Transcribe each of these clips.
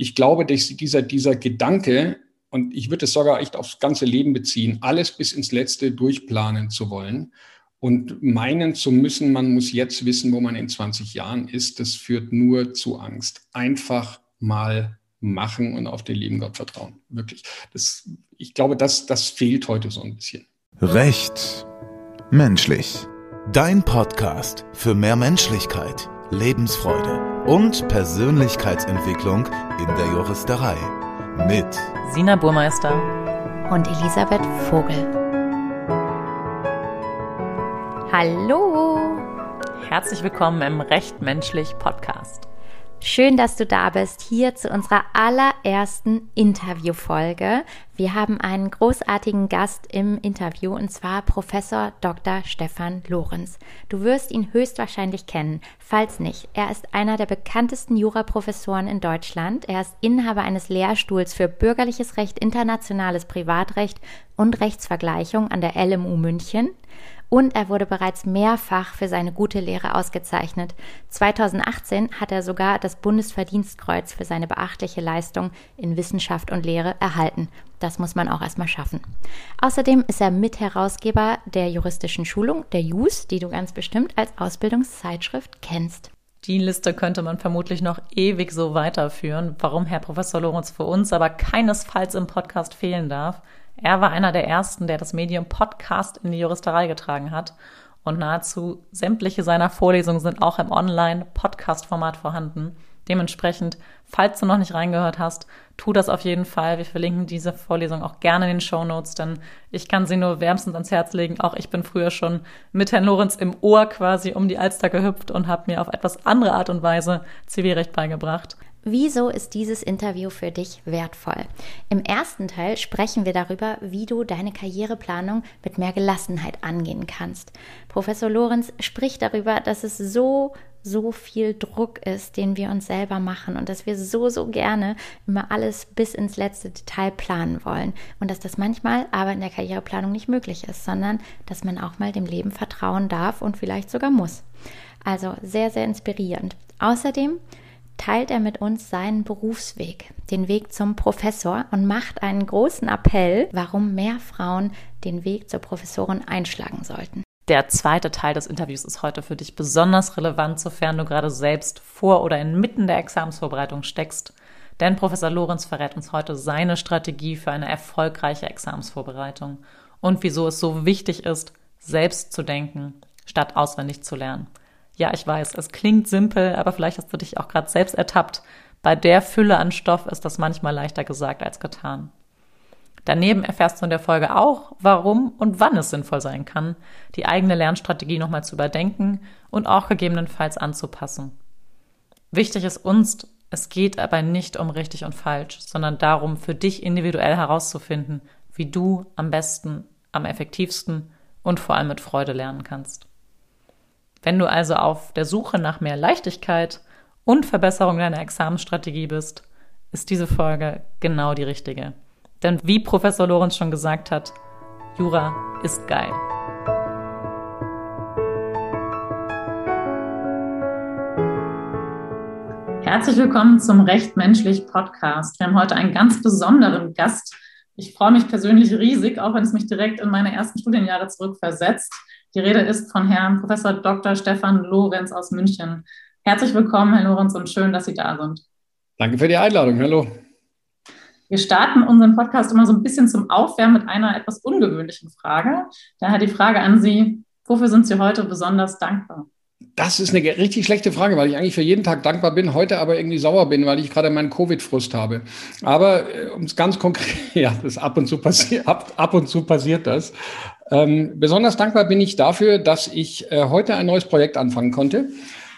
ich glaube, dass dieser, dieser Gedanke, und ich würde es sogar echt aufs ganze Leben beziehen, alles bis ins Letzte durchplanen zu wollen und meinen zu müssen, man muss jetzt wissen, wo man in 20 Jahren ist, das führt nur zu Angst. Einfach mal machen und auf den lieben Gott vertrauen. Wirklich. Das, ich glaube, das, das fehlt heute so ein bisschen. Recht menschlich. Dein Podcast für mehr Menschlichkeit, Lebensfreude und Persönlichkeitsentwicklung in der Juristerei. Mit Sina Burmeister und Elisabeth Vogel. Hallo! Herzlich willkommen im Recht Menschlich Podcast. Schön, dass du da bist, hier zu unserer allerersten Interviewfolge. Wir haben einen großartigen Gast im Interview und zwar Professor Dr. Stefan Lorenz. Du wirst ihn höchstwahrscheinlich kennen. Falls nicht, er ist einer der bekanntesten Juraprofessoren in Deutschland. Er ist Inhaber eines Lehrstuhls für bürgerliches Recht, internationales Privatrecht und Rechtsvergleichung an der LMU München und er wurde bereits mehrfach für seine gute Lehre ausgezeichnet. 2018 hat er sogar das Bundesverdienstkreuz für seine beachtliche Leistung in Wissenschaft und Lehre erhalten. Das muss man auch erstmal schaffen. Außerdem ist er Mitherausgeber der juristischen Schulung, der JUS, die du ganz bestimmt als Ausbildungszeitschrift kennst. Die Liste könnte man vermutlich noch ewig so weiterführen, warum Herr Professor Lorenz für uns aber keinesfalls im Podcast fehlen darf. Er war einer der ersten, der das Medium Podcast in die Juristerei getragen hat. Und nahezu sämtliche seiner Vorlesungen sind auch im Online-Podcast-Format vorhanden. Dementsprechend, falls du noch nicht reingehört hast, tu das auf jeden Fall. Wir verlinken diese Vorlesung auch gerne in den Show Notes, denn ich kann sie nur wärmstens ans Herz legen. Auch ich bin früher schon mit Herrn Lorenz im Ohr quasi um die Alster gehüpft und habe mir auf etwas andere Art und Weise Zivilrecht beigebracht. Wieso ist dieses Interview für dich wertvoll? Im ersten Teil sprechen wir darüber, wie du deine Karriereplanung mit mehr Gelassenheit angehen kannst. Professor Lorenz spricht darüber, dass es so, so viel Druck ist, den wir uns selber machen und dass wir so, so gerne immer alles bis ins letzte Detail planen wollen und dass das manchmal aber in der Karriereplanung nicht möglich ist, sondern dass man auch mal dem Leben vertrauen darf und vielleicht sogar muss. Also sehr, sehr inspirierend. Außerdem teilt er mit uns seinen Berufsweg, den Weg zum Professor und macht einen großen Appell, warum mehr Frauen den Weg zur Professorin einschlagen sollten. Der zweite Teil des Interviews ist heute für dich besonders relevant, sofern du gerade selbst vor oder inmitten der Examensvorbereitung steckst. Denn Professor Lorenz verrät uns heute seine Strategie für eine erfolgreiche Examensvorbereitung und wieso es so wichtig ist, selbst zu denken, statt auswendig zu lernen. Ja, ich weiß, es klingt simpel, aber vielleicht hast du dich auch gerade selbst ertappt. Bei der Fülle an Stoff ist das manchmal leichter gesagt als getan. Daneben erfährst du in der Folge auch, warum und wann es sinnvoll sein kann, die eigene Lernstrategie nochmal zu überdenken und auch gegebenenfalls anzupassen. Wichtig ist uns, es geht aber nicht um richtig und falsch, sondern darum, für dich individuell herauszufinden, wie du am besten, am effektivsten und vor allem mit Freude lernen kannst. Wenn du also auf der Suche nach mehr Leichtigkeit und Verbesserung deiner Examensstrategie bist, ist diese Folge genau die richtige. Denn wie Professor Lorenz schon gesagt hat, Jura ist geil. Herzlich willkommen zum Recht Menschlich Podcast. Wir haben heute einen ganz besonderen Gast. Ich freue mich persönlich riesig, auch wenn es mich direkt in meine ersten Studienjahre zurückversetzt. Die Rede ist von Herrn Professor Dr. Stefan Lorenz aus München. Herzlich willkommen, Herr Lorenz, und schön, dass Sie da sind. Danke für die Einladung. Hallo. Wir starten unseren Podcast immer so ein bisschen zum Aufwärmen mit einer etwas ungewöhnlichen Frage. Daher die Frage an Sie, wofür sind Sie heute besonders dankbar? Das ist eine richtig schlechte Frage, weil ich eigentlich für jeden Tag dankbar bin, heute aber irgendwie sauer bin, weil ich gerade meinen Covid-Frust habe. Aber äh, um es ganz konkret, ja, das ab und zu passiert, ab, ab und zu passiert das. Ähm, besonders dankbar bin ich dafür, dass ich äh, heute ein neues Projekt anfangen konnte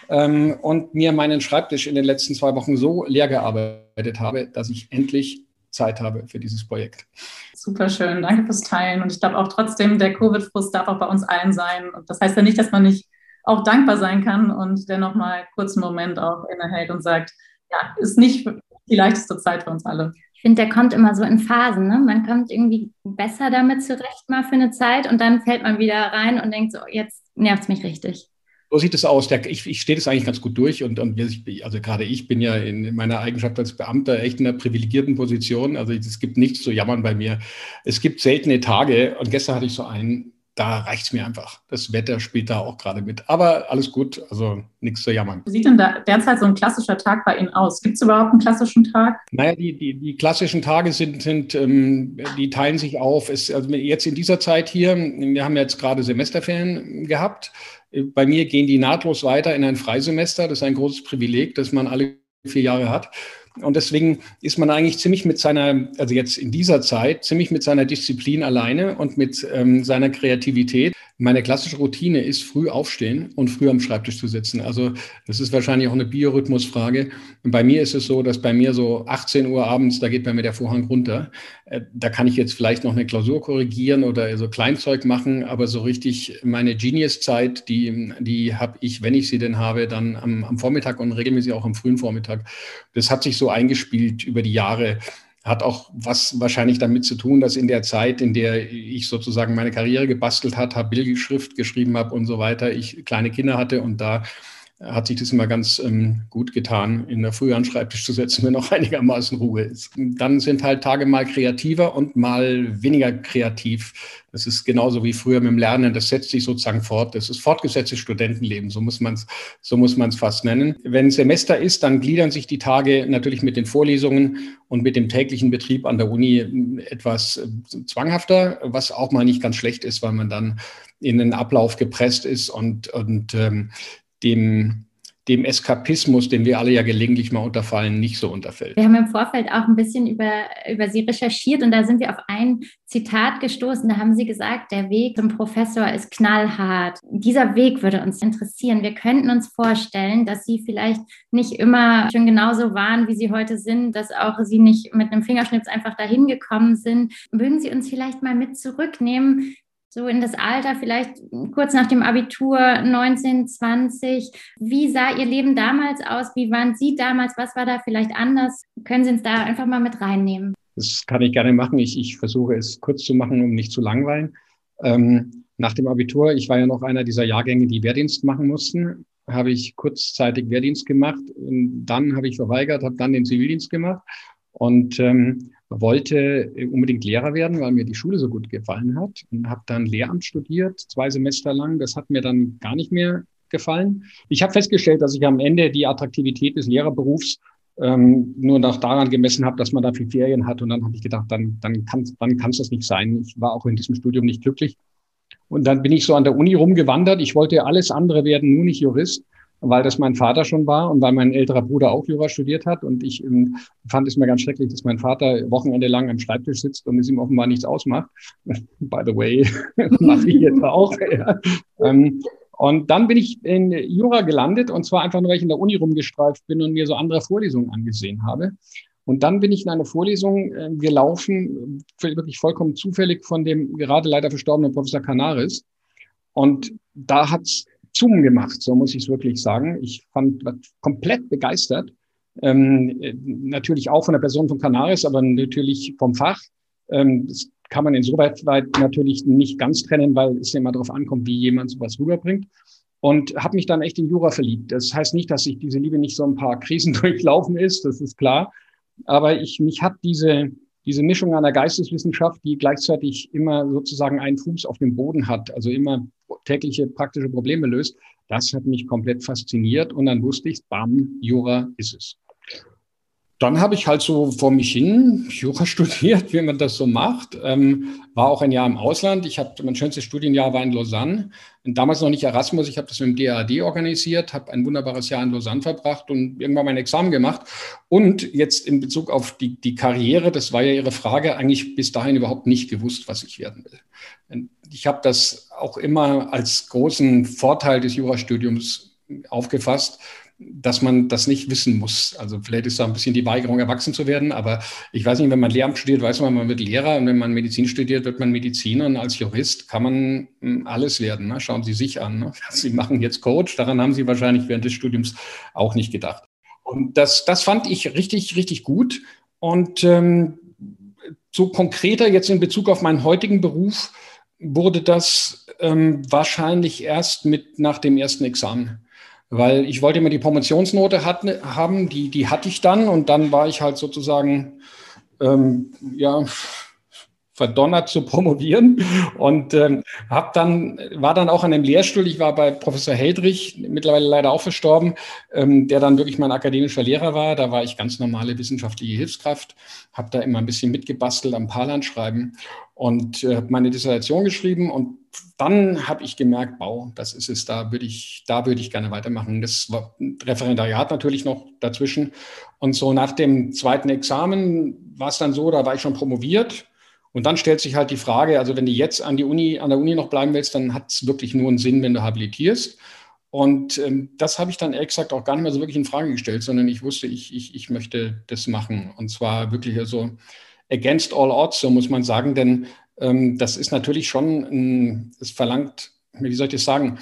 ähm, und mir meinen Schreibtisch in den letzten zwei Wochen so leer gearbeitet habe, dass ich endlich Zeit habe für dieses Projekt. Super schön, danke fürs Teilen. Und ich glaube auch trotzdem, der Covid-Frust darf auch bei uns allen sein. Und das heißt ja nicht, dass man nicht auch dankbar sein kann und dennoch mal kurz einen Moment auch innehält und sagt, ja, ist nicht die leichteste Zeit für uns alle finde, der kommt immer so in Phasen. Ne? Man kommt irgendwie besser damit zurecht mal für eine Zeit und dann fällt man wieder rein und denkt so, jetzt nervt es mich richtig. So sieht es aus. Der, ich, ich stehe das eigentlich ganz gut durch und, und also gerade ich bin ja in meiner Eigenschaft als Beamter echt in einer privilegierten Position. Also es gibt nichts zu jammern bei mir. Es gibt seltene Tage und gestern hatte ich so einen, da reicht es mir einfach. Das Wetter spielt da auch gerade mit. Aber alles gut, also nichts zu jammern. Wie sieht denn da derzeit so ein klassischer Tag bei Ihnen aus? Gibt es überhaupt einen klassischen Tag? Naja, die, die, die klassischen Tage sind, sind ähm, die teilen sich auf. Es, also jetzt in dieser Zeit hier, wir haben jetzt gerade Semesterferien gehabt. Bei mir gehen die nahtlos weiter in ein Freisemester. Das ist ein großes Privileg, das man alle vier Jahre hat. Und deswegen ist man eigentlich ziemlich mit seiner, also jetzt in dieser Zeit, ziemlich mit seiner Disziplin alleine und mit ähm, seiner Kreativität. Meine klassische Routine ist früh aufstehen und früh am Schreibtisch zu sitzen. Also das ist wahrscheinlich auch eine Biorhythmusfrage. Und bei mir ist es so, dass bei mir so 18 Uhr abends, da geht bei mir der Vorhang runter. Äh, da kann ich jetzt vielleicht noch eine Klausur korrigieren oder so Kleinzeug machen, aber so richtig meine Genius-Zeit, die, die habe ich, wenn ich sie denn habe, dann am, am Vormittag und regelmäßig auch am frühen Vormittag. Das hat sich so eingespielt über die Jahre hat auch was wahrscheinlich damit zu tun, dass in der Zeit, in der ich sozusagen meine Karriere gebastelt hat, habe Bildschrift geschrieben habe und so weiter, ich kleine Kinder hatte und da hat sich das immer ganz ähm, gut getan, in der Früh an Schreibtisch zu setzen, wenn noch einigermaßen Ruhe ist. Dann sind halt Tage mal kreativer und mal weniger kreativ. Das ist genauso wie früher mit dem Lernen, das setzt sich sozusagen fort. Das ist fortgesetztes Studentenleben, so muss man es so muss man es fast nennen. Wenn Semester ist, dann gliedern sich die Tage natürlich mit den Vorlesungen und mit dem täglichen Betrieb an der Uni etwas äh, zwanghafter, was auch mal nicht ganz schlecht ist, weil man dann in den Ablauf gepresst ist und, und ähm, dem, dem Eskapismus, dem wir alle ja gelegentlich mal unterfallen, nicht so unterfällt. Wir haben im Vorfeld auch ein bisschen über, über Sie recherchiert und da sind wir auf ein Zitat gestoßen. Da haben Sie gesagt, der Weg zum Professor ist knallhart. Dieser Weg würde uns interessieren. Wir könnten uns vorstellen, dass Sie vielleicht nicht immer schon genauso waren, wie Sie heute sind, dass auch Sie nicht mit einem Fingerschnips einfach dahin gekommen sind. Würden Sie uns vielleicht mal mit zurücknehmen, so in das Alter, vielleicht kurz nach dem Abitur 19, 20. Wie sah Ihr Leben damals aus? Wie waren Sie damals? Was war da vielleicht anders? Können Sie uns da einfach mal mit reinnehmen? Das kann ich gerne machen. Ich, ich versuche es kurz zu machen, um nicht zu langweilen. Ähm, nach dem Abitur, ich war ja noch einer dieser Jahrgänge, die Wehrdienst machen mussten, habe ich kurzzeitig Wehrdienst gemacht. Dann habe ich verweigert, habe dann den Zivildienst gemacht und ähm, wollte unbedingt Lehrer werden, weil mir die Schule so gut gefallen hat und habe dann Lehramt studiert, zwei Semester lang. Das hat mir dann gar nicht mehr gefallen. Ich habe festgestellt, dass ich am Ende die Attraktivität des Lehrerberufs ähm, nur noch daran gemessen habe, dass man da viel Ferien hat. Und dann habe ich gedacht, dann, dann kann es dann kann's das nicht sein. Ich war auch in diesem Studium nicht glücklich. Und dann bin ich so an der Uni rumgewandert. Ich wollte alles andere werden, nur nicht Jurist weil das mein Vater schon war und weil mein älterer Bruder auch Jura studiert hat. Und ich ähm, fand es mir ganz schrecklich, dass mein Vater Wochenende lang am Schreibtisch sitzt und es ihm offenbar nichts ausmacht. By the way, mache ich jetzt auch. Ja. Ähm, und dann bin ich in Jura gelandet und zwar einfach nur, weil ich in der Uni rumgestreift bin und mir so andere Vorlesungen angesehen habe. Und dann bin ich in eine Vorlesung äh, gelaufen, wirklich vollkommen zufällig von dem gerade leider verstorbenen Professor Canaris. Und da hat's Zoom gemacht, so muss ich es wirklich sagen. Ich fand komplett begeistert. Ähm, natürlich auch von der Person von Canaris, aber natürlich vom Fach. Ähm, das kann man insoweit weit natürlich nicht ganz trennen, weil es ja immer darauf ankommt, wie jemand sowas rüberbringt. Und habe mich dann echt in Jura verliebt. Das heißt nicht, dass sich diese Liebe nicht so ein paar Krisen durchlaufen ist, das ist klar. Aber ich, mich hat diese, diese Mischung einer Geisteswissenschaft, die gleichzeitig immer sozusagen einen Fuß auf dem Boden hat, also immer tägliche praktische Probleme löst, das hat mich komplett fasziniert und dann wusste ich, bam, Jura ist es. Dann habe ich halt so vor mich hin Jura studiert, wie man das so macht. Ähm, war auch ein Jahr im Ausland. Ich habe mein schönstes Studienjahr war in Lausanne. Und damals noch nicht Erasmus. Ich habe das mit dem DAD organisiert, habe ein wunderbares Jahr in Lausanne verbracht und irgendwann mein Examen gemacht. Und jetzt in Bezug auf die, die Karriere, das war ja Ihre Frage, eigentlich bis dahin überhaupt nicht gewusst, was ich werden will. Ich habe das auch immer als großen Vorteil des Jurastudiums aufgefasst dass man das nicht wissen muss. Also vielleicht ist da ein bisschen die Weigerung, erwachsen zu werden, aber ich weiß nicht, wenn man Lehramt studiert, weiß man, man wird Lehrer und wenn man Medizin studiert, wird man Mediziner und als Jurist kann man hm, alles werden. Ne? Schauen Sie sich an. Ne? Sie machen jetzt Coach, daran haben Sie wahrscheinlich während des Studiums auch nicht gedacht. Und das, das fand ich richtig, richtig gut. Und ähm, so konkreter jetzt in Bezug auf meinen heutigen Beruf, wurde das ähm, wahrscheinlich erst mit nach dem ersten Examen. Weil ich wollte immer die Promotionsnote hat, haben, die, die hatte ich dann und dann war ich halt sozusagen ähm, ja, verdonnert zu promovieren und ähm, hab dann war dann auch an einem Lehrstuhl. Ich war bei Professor Heldrich, mittlerweile leider auch verstorben, ähm, der dann wirklich mein akademischer Lehrer war. Da war ich ganz normale wissenschaftliche Hilfskraft, habe da immer ein bisschen mitgebastelt am Parland schreiben und äh, meine Dissertation geschrieben und dann habe ich gemerkt, wow, das ist es, da würde ich, da würde ich gerne weitermachen. Das war ein Referendariat natürlich noch dazwischen. Und so nach dem zweiten Examen war es dann so, da war ich schon promoviert und dann stellt sich halt die Frage, also wenn du jetzt an, die Uni, an der Uni noch bleiben willst, dann hat es wirklich nur einen Sinn, wenn du habilitierst. Und ähm, das habe ich dann gesagt auch gar nicht mehr so wirklich in Frage gestellt, sondern ich wusste, ich, ich, ich möchte das machen. Und zwar wirklich so against all odds, so muss man sagen, denn ähm, das ist natürlich schon, es verlangt, wie soll ich das sagen,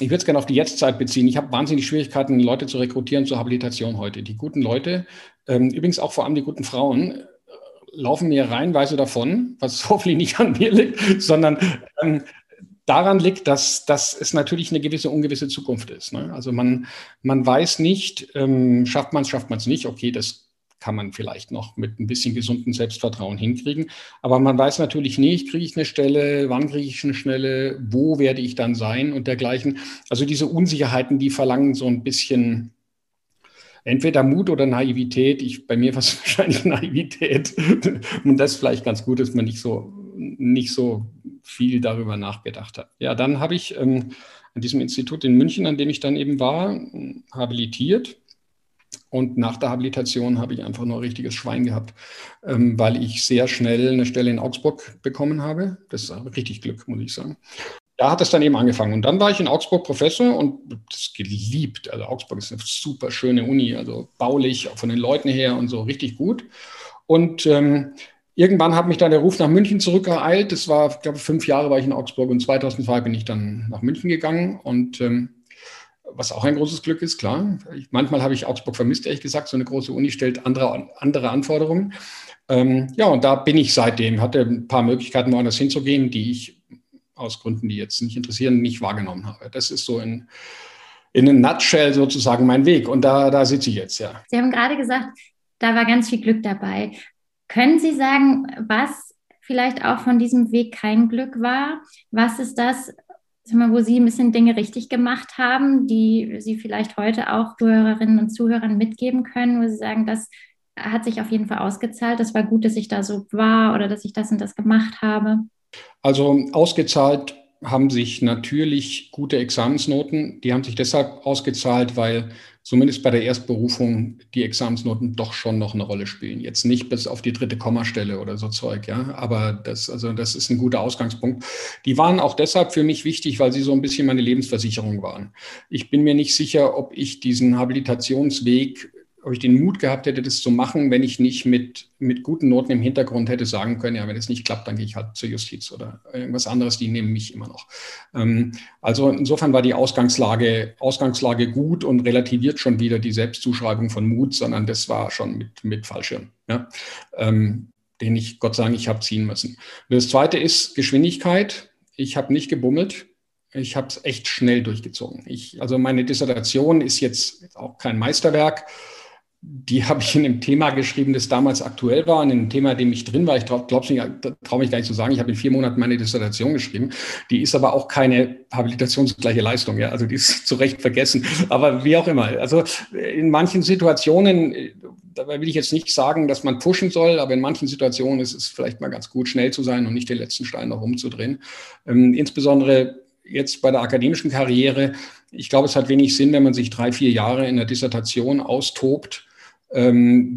ich würde es gerne auf die Jetztzeit beziehen. Ich habe wahnsinnig Schwierigkeiten, Leute zu rekrutieren zur Habilitation heute. Die guten Leute, ähm, übrigens auch vor allem die guten Frauen, laufen mir reihenweise davon, was hoffentlich nicht an mir liegt, sondern ähm, daran liegt, dass, dass es natürlich eine gewisse ungewisse Zukunft ist. Ne? Also man, man weiß nicht, ähm, schafft man es, schafft man es nicht. Okay, das kann man vielleicht noch mit ein bisschen gesundem Selbstvertrauen hinkriegen. Aber man weiß natürlich nicht, kriege ich eine Stelle, wann kriege ich eine Stelle, wo werde ich dann sein und dergleichen. Also diese Unsicherheiten, die verlangen so ein bisschen entweder Mut oder Naivität. Ich, bei mir war es wahrscheinlich Naivität. Und das vielleicht ganz gut, dass man nicht so, nicht so viel darüber nachgedacht hat. Ja, dann habe ich ähm, an diesem Institut in München, an dem ich dann eben war, habilitiert. Und nach der Habilitation habe ich einfach nur ein richtiges Schwein gehabt, ähm, weil ich sehr schnell eine Stelle in Augsburg bekommen habe. Das ist richtig Glück, muss ich sagen da hat es dann eben angefangen. Und dann war ich in Augsburg Professor und das geliebt. Also Augsburg ist eine super schöne Uni, also baulich, von den Leuten her und so richtig gut. Und ähm, irgendwann hat mich dann der Ruf nach München zurückgeeilt. Das war, ich glaube, fünf Jahre war ich in Augsburg und 2002 bin ich dann nach München gegangen und ähm, was auch ein großes Glück ist, klar. Ich, manchmal habe ich Augsburg vermisst, ehrlich gesagt. So eine große Uni stellt andere, andere Anforderungen. Ähm, ja, und da bin ich seitdem, hatte ein paar Möglichkeiten, woanders hinzugehen, die ich aus Gründen, die jetzt nicht interessieren, nicht wahrgenommen habe. Das ist so in, in a nutshell sozusagen mein Weg. Und da, da sitze ich jetzt, ja. Sie haben gerade gesagt, da war ganz viel Glück dabei. Können Sie sagen, was vielleicht auch von diesem Weg kein Glück war? Was ist das, wo Sie ein bisschen Dinge richtig gemacht haben, die Sie vielleicht heute auch Zuhörerinnen und Zuhörern mitgeben können, wo Sie sagen, das hat sich auf jeden Fall ausgezahlt. Das war gut, dass ich da so war oder dass ich das und das gemacht habe. Also ausgezahlt haben sich natürlich gute Examensnoten. Die haben sich deshalb ausgezahlt, weil zumindest bei der Erstberufung die Examensnoten doch schon noch eine Rolle spielen. Jetzt nicht bis auf die dritte Kommastelle oder so Zeug, ja. Aber das, also das ist ein guter Ausgangspunkt. Die waren auch deshalb für mich wichtig, weil sie so ein bisschen meine Lebensversicherung waren. Ich bin mir nicht sicher, ob ich diesen Habilitationsweg ob ich den Mut gehabt hätte, das zu machen, wenn ich nicht mit, mit guten Noten im Hintergrund hätte sagen können, ja, wenn es nicht klappt, dann gehe ich halt zur Justiz oder irgendwas anderes, die nehmen mich immer noch. Ähm, also insofern war die Ausgangslage, Ausgangslage gut und relativiert schon wieder die Selbstzuschreibung von Mut, sondern das war schon mit, mit Fallschirm, ja, ähm, den ich Gott Dank ich habe ziehen müssen. Das zweite ist Geschwindigkeit. Ich habe nicht gebummelt. Ich habe es echt schnell durchgezogen. Ich, also meine Dissertation ist jetzt auch kein Meisterwerk die habe ich in einem Thema geschrieben, das damals aktuell war, in einem Thema, in dem ich drin war. Ich glaube traue mich gar nicht zu sagen, ich habe in vier Monaten meine Dissertation geschrieben. Die ist aber auch keine habilitationsgleiche Leistung, ja. Also die ist zu Recht vergessen. Aber wie auch immer. Also in manchen Situationen, dabei will ich jetzt nicht sagen, dass man pushen soll, aber in manchen Situationen ist es vielleicht mal ganz gut, schnell zu sein und nicht den letzten Stein noch umzudrehen. Ähm, insbesondere jetzt bei der akademischen Karriere. Ich glaube, es hat wenig Sinn, wenn man sich drei, vier Jahre in der Dissertation austobt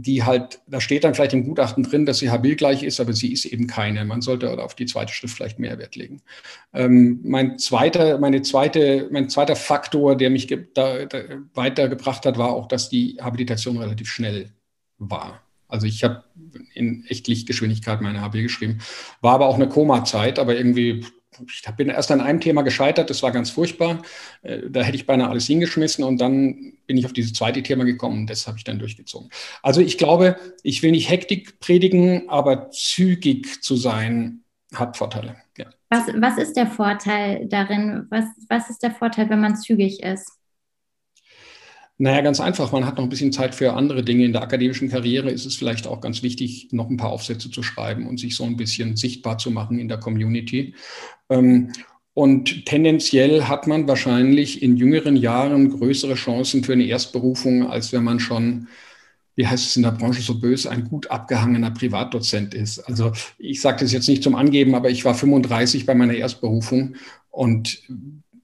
die halt, da steht dann vielleicht im Gutachten drin, dass sie habilgleich ist, aber sie ist eben keine. Man sollte auf die zweite Schrift vielleicht mehr Wert legen. Ähm, mein zweiter, meine zweite, mein zweiter Faktor, der mich da, da weitergebracht hat, war auch, dass die Habilitation relativ schnell war. Also ich habe in echt Lichtgeschwindigkeit meine HB geschrieben, war aber auch eine Koma-Zeit, aber irgendwie ich bin erst an einem Thema gescheitert, das war ganz furchtbar. Äh, da hätte ich beinahe alles hingeschmissen und dann bin ich auf dieses zweite Thema gekommen und das habe ich dann durchgezogen. Also ich glaube, ich will nicht Hektik predigen, aber zügig zu sein hat Vorteile. Ja. Was, was ist der Vorteil darin? Was, was ist der Vorteil, wenn man zügig ist? Naja, ganz einfach. Man hat noch ein bisschen Zeit für andere Dinge. In der akademischen Karriere ist es vielleicht auch ganz wichtig, noch ein paar Aufsätze zu schreiben und sich so ein bisschen sichtbar zu machen in der Community. Ähm, und tendenziell hat man wahrscheinlich in jüngeren Jahren größere Chancen für eine Erstberufung, als wenn man schon, wie heißt es in der Branche so böse, ein gut abgehangener Privatdozent ist. Also ich sage das jetzt nicht zum Angeben, aber ich war 35 bei meiner Erstberufung und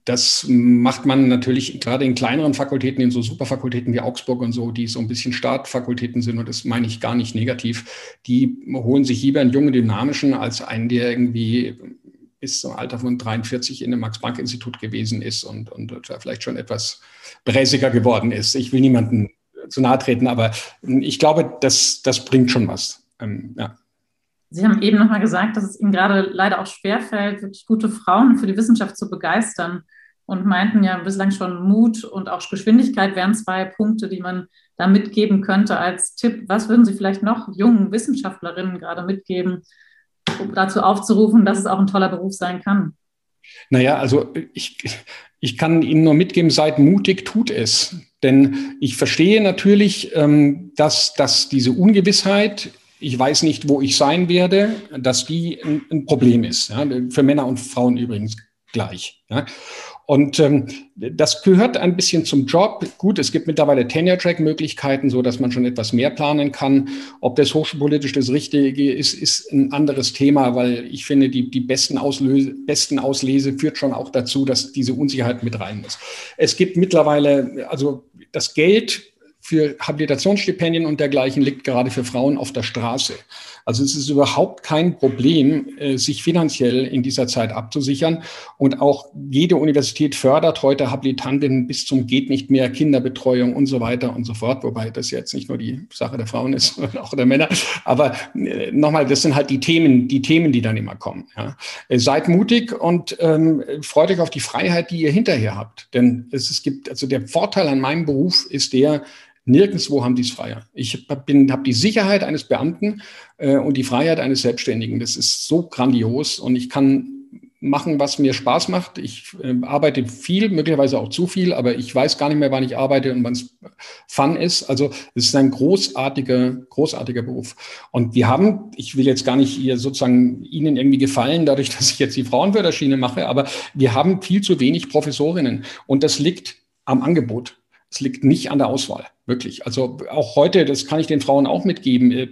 das macht man natürlich gerade in kleineren Fakultäten, in so Superfakultäten wie Augsburg und so, die so ein bisschen Startfakultäten sind, und das meine ich gar nicht negativ, die holen sich lieber einen jungen Dynamischen als einen, der irgendwie bis zum Alter von 43 in einem Max-Planck-Institut gewesen ist und, und vielleicht schon etwas bräsiger geworden ist. Ich will niemanden zu nahe treten, aber ich glaube, das, das bringt schon was. Ähm, ja. Sie haben eben nochmal gesagt, dass es Ihnen gerade leider auch schwerfällt, wirklich gute Frauen für die Wissenschaft zu begeistern und meinten ja bislang schon Mut und auch Geschwindigkeit wären zwei Punkte, die man da mitgeben könnte als Tipp. Was würden Sie vielleicht noch jungen Wissenschaftlerinnen gerade mitgeben, um dazu aufzurufen, dass es auch ein toller Beruf sein kann? Naja, also ich, ich kann Ihnen nur mitgeben, seid mutig, tut es. Denn ich verstehe natürlich, ähm, dass, dass diese Ungewissheit, ich weiß nicht, wo ich sein werde, dass die ein, Problem ist. Für Männer und Frauen übrigens gleich. Und ähm, das gehört ein bisschen zum Job. Gut, es gibt mittlerweile Tenure-Track-Möglichkeiten, so dass man schon etwas mehr planen kann. Ob das hochschulpolitisch das Richtige ist, ist ein anderes Thema, weil ich finde, die, die besten, Auslöse, besten Auslese führt schon auch dazu, dass diese Unsicherheit mit rein muss. Es gibt mittlerweile, also das Geld für Habilitationsstipendien und dergleichen liegt gerade für Frauen auf der Straße. Also es ist überhaupt kein Problem, äh, sich finanziell in dieser Zeit abzusichern. Und auch jede Universität fördert heute Habilitantinnen bis zum geht nicht mehr, Kinderbetreuung und so weiter und so fort. Wobei das jetzt nicht nur die Sache der Frauen ist, sondern auch der Männer. Aber äh, nochmal, das sind halt die Themen, die Themen, die dann immer kommen. Ja. Äh, seid mutig und ähm, freut euch auf die Freiheit, die ihr hinterher habt. Denn es, es gibt, also der Vorteil an meinem Beruf ist der, Nirgendwo haben die es freier. Ich habe die Sicherheit eines Beamten äh, und die Freiheit eines Selbstständigen. Das ist so grandios und ich kann machen, was mir Spaß macht. Ich äh, arbeite viel, möglicherweise auch zu viel, aber ich weiß gar nicht mehr, wann ich arbeite und wann es Fun ist. Also es ist ein großartiger, großartiger Beruf. Und wir haben, ich will jetzt gar nicht hier sozusagen Ihnen irgendwie gefallen, dadurch, dass ich jetzt die Frauenförderschiene mache, aber wir haben viel zu wenig Professorinnen und das liegt am Angebot. Es liegt nicht an der Auswahl, wirklich. Also auch heute, das kann ich den Frauen auch mitgeben. Äh,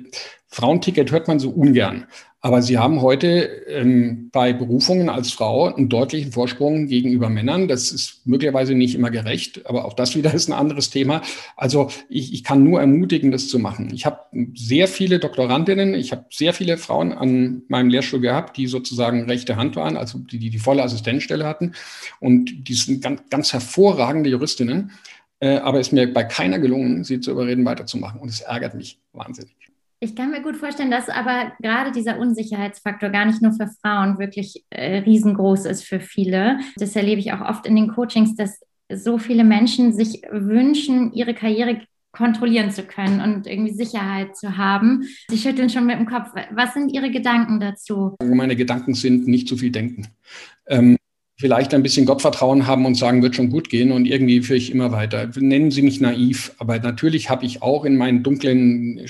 Frauenticket hört man so ungern. Aber sie haben heute ähm, bei Berufungen als Frau einen deutlichen Vorsprung gegenüber Männern. Das ist möglicherweise nicht immer gerecht, aber auch das wieder ist ein anderes Thema. Also ich, ich kann nur ermutigen, das zu machen. Ich habe sehr viele Doktorandinnen, ich habe sehr viele Frauen an meinem Lehrstuhl gehabt, die sozusagen rechte Hand waren, also die die, die volle Assistenzstelle hatten. Und die sind ganz, ganz hervorragende Juristinnen. Äh, aber es ist mir bei keiner gelungen, sie zu überreden, weiterzumachen. Und es ärgert mich wahnsinnig. Ich kann mir gut vorstellen, dass aber gerade dieser Unsicherheitsfaktor gar nicht nur für Frauen wirklich äh, riesengroß ist für viele. Das erlebe ich auch oft in den Coachings, dass so viele Menschen sich wünschen, ihre Karriere kontrollieren zu können und irgendwie Sicherheit zu haben. Sie schütteln schon mit dem Kopf. Was sind Ihre Gedanken dazu? Meine Gedanken sind nicht zu viel denken. Ähm, vielleicht ein bisschen Gottvertrauen haben und sagen, wird schon gut gehen und irgendwie führe ich immer weiter. Nennen Sie mich naiv, aber natürlich habe ich auch in meinen dunklen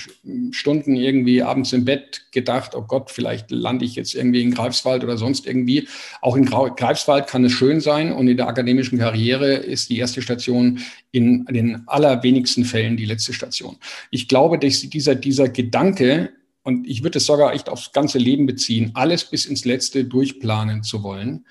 Stunden irgendwie abends im Bett gedacht, oh Gott, vielleicht lande ich jetzt irgendwie in Greifswald oder sonst irgendwie. Auch in Greifswald kann es schön sein und in der akademischen Karriere ist die erste Station in den allerwenigsten Fällen die letzte Station. Ich glaube, dass dieser, dieser Gedanke, und ich würde es sogar echt aufs ganze Leben beziehen, alles bis ins Letzte durchplanen zu wollen,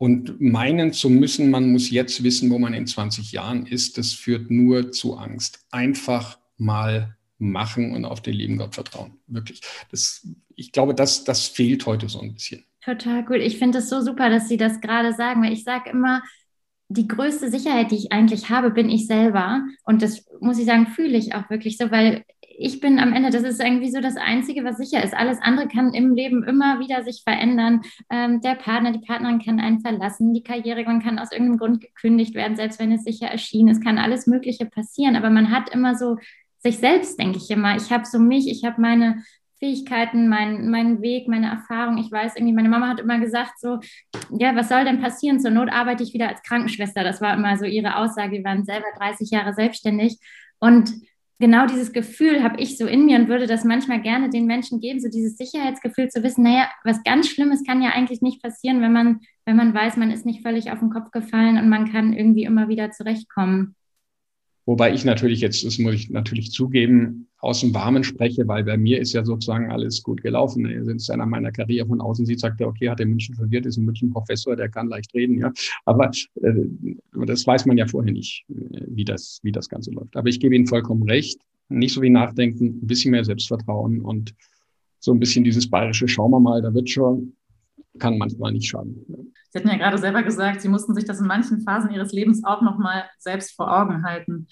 und meinen zu müssen, man muss jetzt wissen, wo man in 20 Jahren ist, das führt nur zu Angst. Einfach mal machen und auf den lieben Gott vertrauen. Wirklich. Das, ich glaube, das, das fehlt heute so ein bisschen. Total gut. Ich finde es so super, dass Sie das gerade sagen, weil ich sage immer, die größte Sicherheit, die ich eigentlich habe, bin ich selber. Und das muss ich sagen, fühle ich auch wirklich so, weil ich bin am Ende, das ist irgendwie so das Einzige, was sicher ist. Alles andere kann im Leben immer wieder sich verändern. Ähm, der Partner, die Partnerin kann einen verlassen, die Karriere, man kann aus irgendeinem Grund gekündigt werden, selbst wenn es sicher erschien. Es kann alles Mögliche passieren, aber man hat immer so sich selbst, denke ich immer. Ich habe so mich, ich habe meine Fähigkeiten, mein, mein Weg, meine Erfahrung. Ich weiß irgendwie, meine Mama hat immer gesagt, so, ja, was soll denn passieren? Zur Not arbeite ich wieder als Krankenschwester. Das war immer so ihre Aussage. Wir waren selber 30 Jahre selbstständig. Und genau dieses Gefühl habe ich so in mir und würde das manchmal gerne den Menschen geben, so dieses Sicherheitsgefühl zu wissen, naja, was ganz Schlimmes kann ja eigentlich nicht passieren, wenn man, wenn man weiß, man ist nicht völlig auf den Kopf gefallen und man kann irgendwie immer wieder zurechtkommen. Wobei ich natürlich jetzt, das muss ich natürlich zugeben, aus dem Warmen spreche, weil bei mir ist ja sozusagen alles gut gelaufen. Wenn es einer meiner Karriere von außen sieht, sagt er, okay, hat er München studiert, ist ein München Professor, der kann leicht reden, ja. Aber äh, das weiß man ja vorher nicht, wie das, wie das Ganze läuft. Aber ich gebe Ihnen vollkommen recht. Nicht so wie nachdenken, ein bisschen mehr Selbstvertrauen und so ein bisschen dieses bayerische, schauen wir mal, da wird schon, kann manchmal nicht schaden. Sie hatten ja gerade selber gesagt, Sie mussten sich das in manchen Phasen Ihres Lebens auch nochmal selbst vor Augen halten.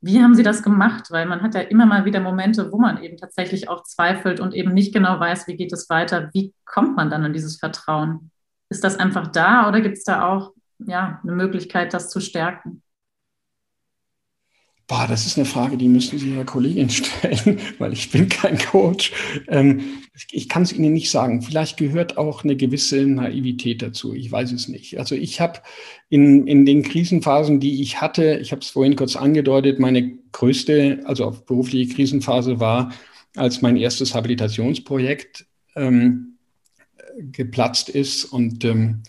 Wie haben Sie das gemacht? Weil man hat ja immer mal wieder Momente, wo man eben tatsächlich auch zweifelt und eben nicht genau weiß, wie geht es weiter. Wie kommt man dann in dieses Vertrauen? Ist das einfach da oder gibt es da auch ja, eine Möglichkeit, das zu stärken? Boah, das ist eine Frage, die müssen Sie Ihrer Kollegin stellen, weil ich bin kein Coach. Ähm, ich kann es Ihnen nicht sagen. Vielleicht gehört auch eine gewisse Naivität dazu. Ich weiß es nicht. Also ich habe in, in den Krisenphasen, die ich hatte, ich habe es vorhin kurz angedeutet, meine größte, also auch berufliche Krisenphase war, als mein erstes Habilitationsprojekt ähm, geplatzt ist und ähm,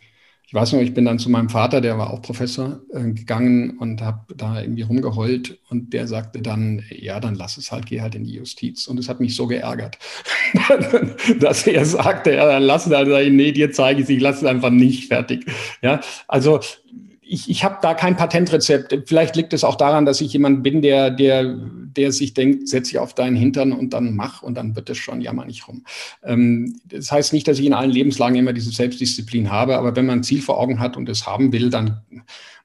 weiß noch, ich bin dann zu meinem Vater, der war auch Professor, äh, gegangen und habe da irgendwie rumgeheult und der sagte dann, ja, dann lass es halt, geh halt in die Justiz. Und es hat mich so geärgert, dass er sagte, ja, dann lass es halt, nee, dir zeige ich es, ich lasse es einfach nicht fertig. Ja, also ich, ich habe da kein Patentrezept. Vielleicht liegt es auch daran, dass ich jemand bin, der, der, der sich denkt, setz dich auf deinen Hintern und dann mach und dann wird es schon, jammer nicht rum. Ähm, das heißt nicht, dass ich in allen Lebenslagen immer diese Selbstdisziplin habe, aber wenn man ein Ziel vor Augen hat und es haben will, dann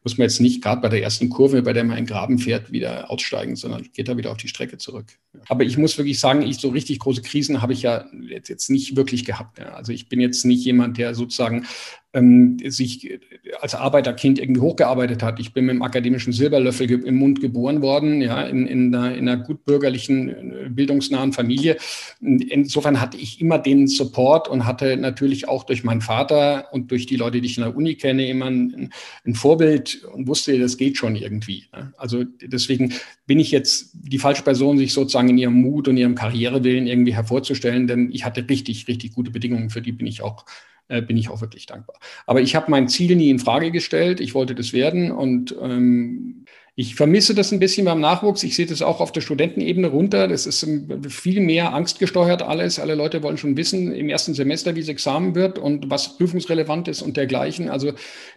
muss man jetzt nicht gerade bei der ersten Kurve, bei der man in Graben fährt, wieder aussteigen, sondern geht da wieder auf die Strecke zurück. Aber ich muss wirklich sagen, ich so richtig große Krisen habe ich ja jetzt, jetzt nicht wirklich gehabt. Also ich bin jetzt nicht jemand, der sozusagen ähm, sich als Arbeiterkind irgendwie hochgearbeitet hat. Ich bin mit dem akademischen Silberlöffel im Mund geboren worden, ja, in, in, einer, in einer gutbürgerlichen, äh, bildungsnahen Familie. Insofern hatte ich immer den Support und hatte natürlich auch durch meinen Vater und durch die Leute, die ich in der Uni kenne, immer ein, ein Vorbild und wusste, das geht schon irgendwie. Ne? Also deswegen bin ich jetzt die falsche Person, sich sozusagen in ihrem Mut und ihrem Karrierewillen irgendwie hervorzustellen, denn ich hatte richtig, richtig gute Bedingungen, für die bin ich auch äh, bin ich auch wirklich dankbar. Aber ich habe mein Ziel nie in Frage gestellt. Ich wollte das werden und ähm, ich vermisse das ein bisschen beim Nachwuchs. Ich sehe das auch auf der Studentenebene runter. Das ist viel mehr angstgesteuert alles. Alle Leute wollen schon wissen im ersten Semester, wie das Examen wird und was prüfungsrelevant ist und dergleichen. Also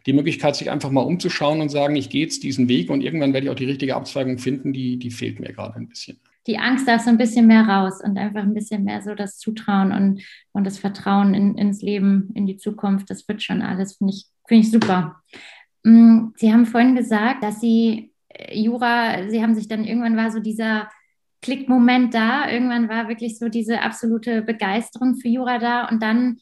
die Möglichkeit, sich einfach mal umzuschauen und sagen, ich gehe jetzt diesen Weg und irgendwann werde ich auch die richtige Abzweigung finden, die, die fehlt mir gerade ein bisschen die Angst darf so ein bisschen mehr raus und einfach ein bisschen mehr so das Zutrauen und, und das Vertrauen in, ins Leben, in die Zukunft. Das wird schon alles, finde ich, finde ich super. Mm, Sie haben vorhin gesagt, dass Sie Jura, Sie haben sich dann irgendwann war so dieser Klickmoment da, irgendwann war wirklich so diese absolute Begeisterung für Jura da und dann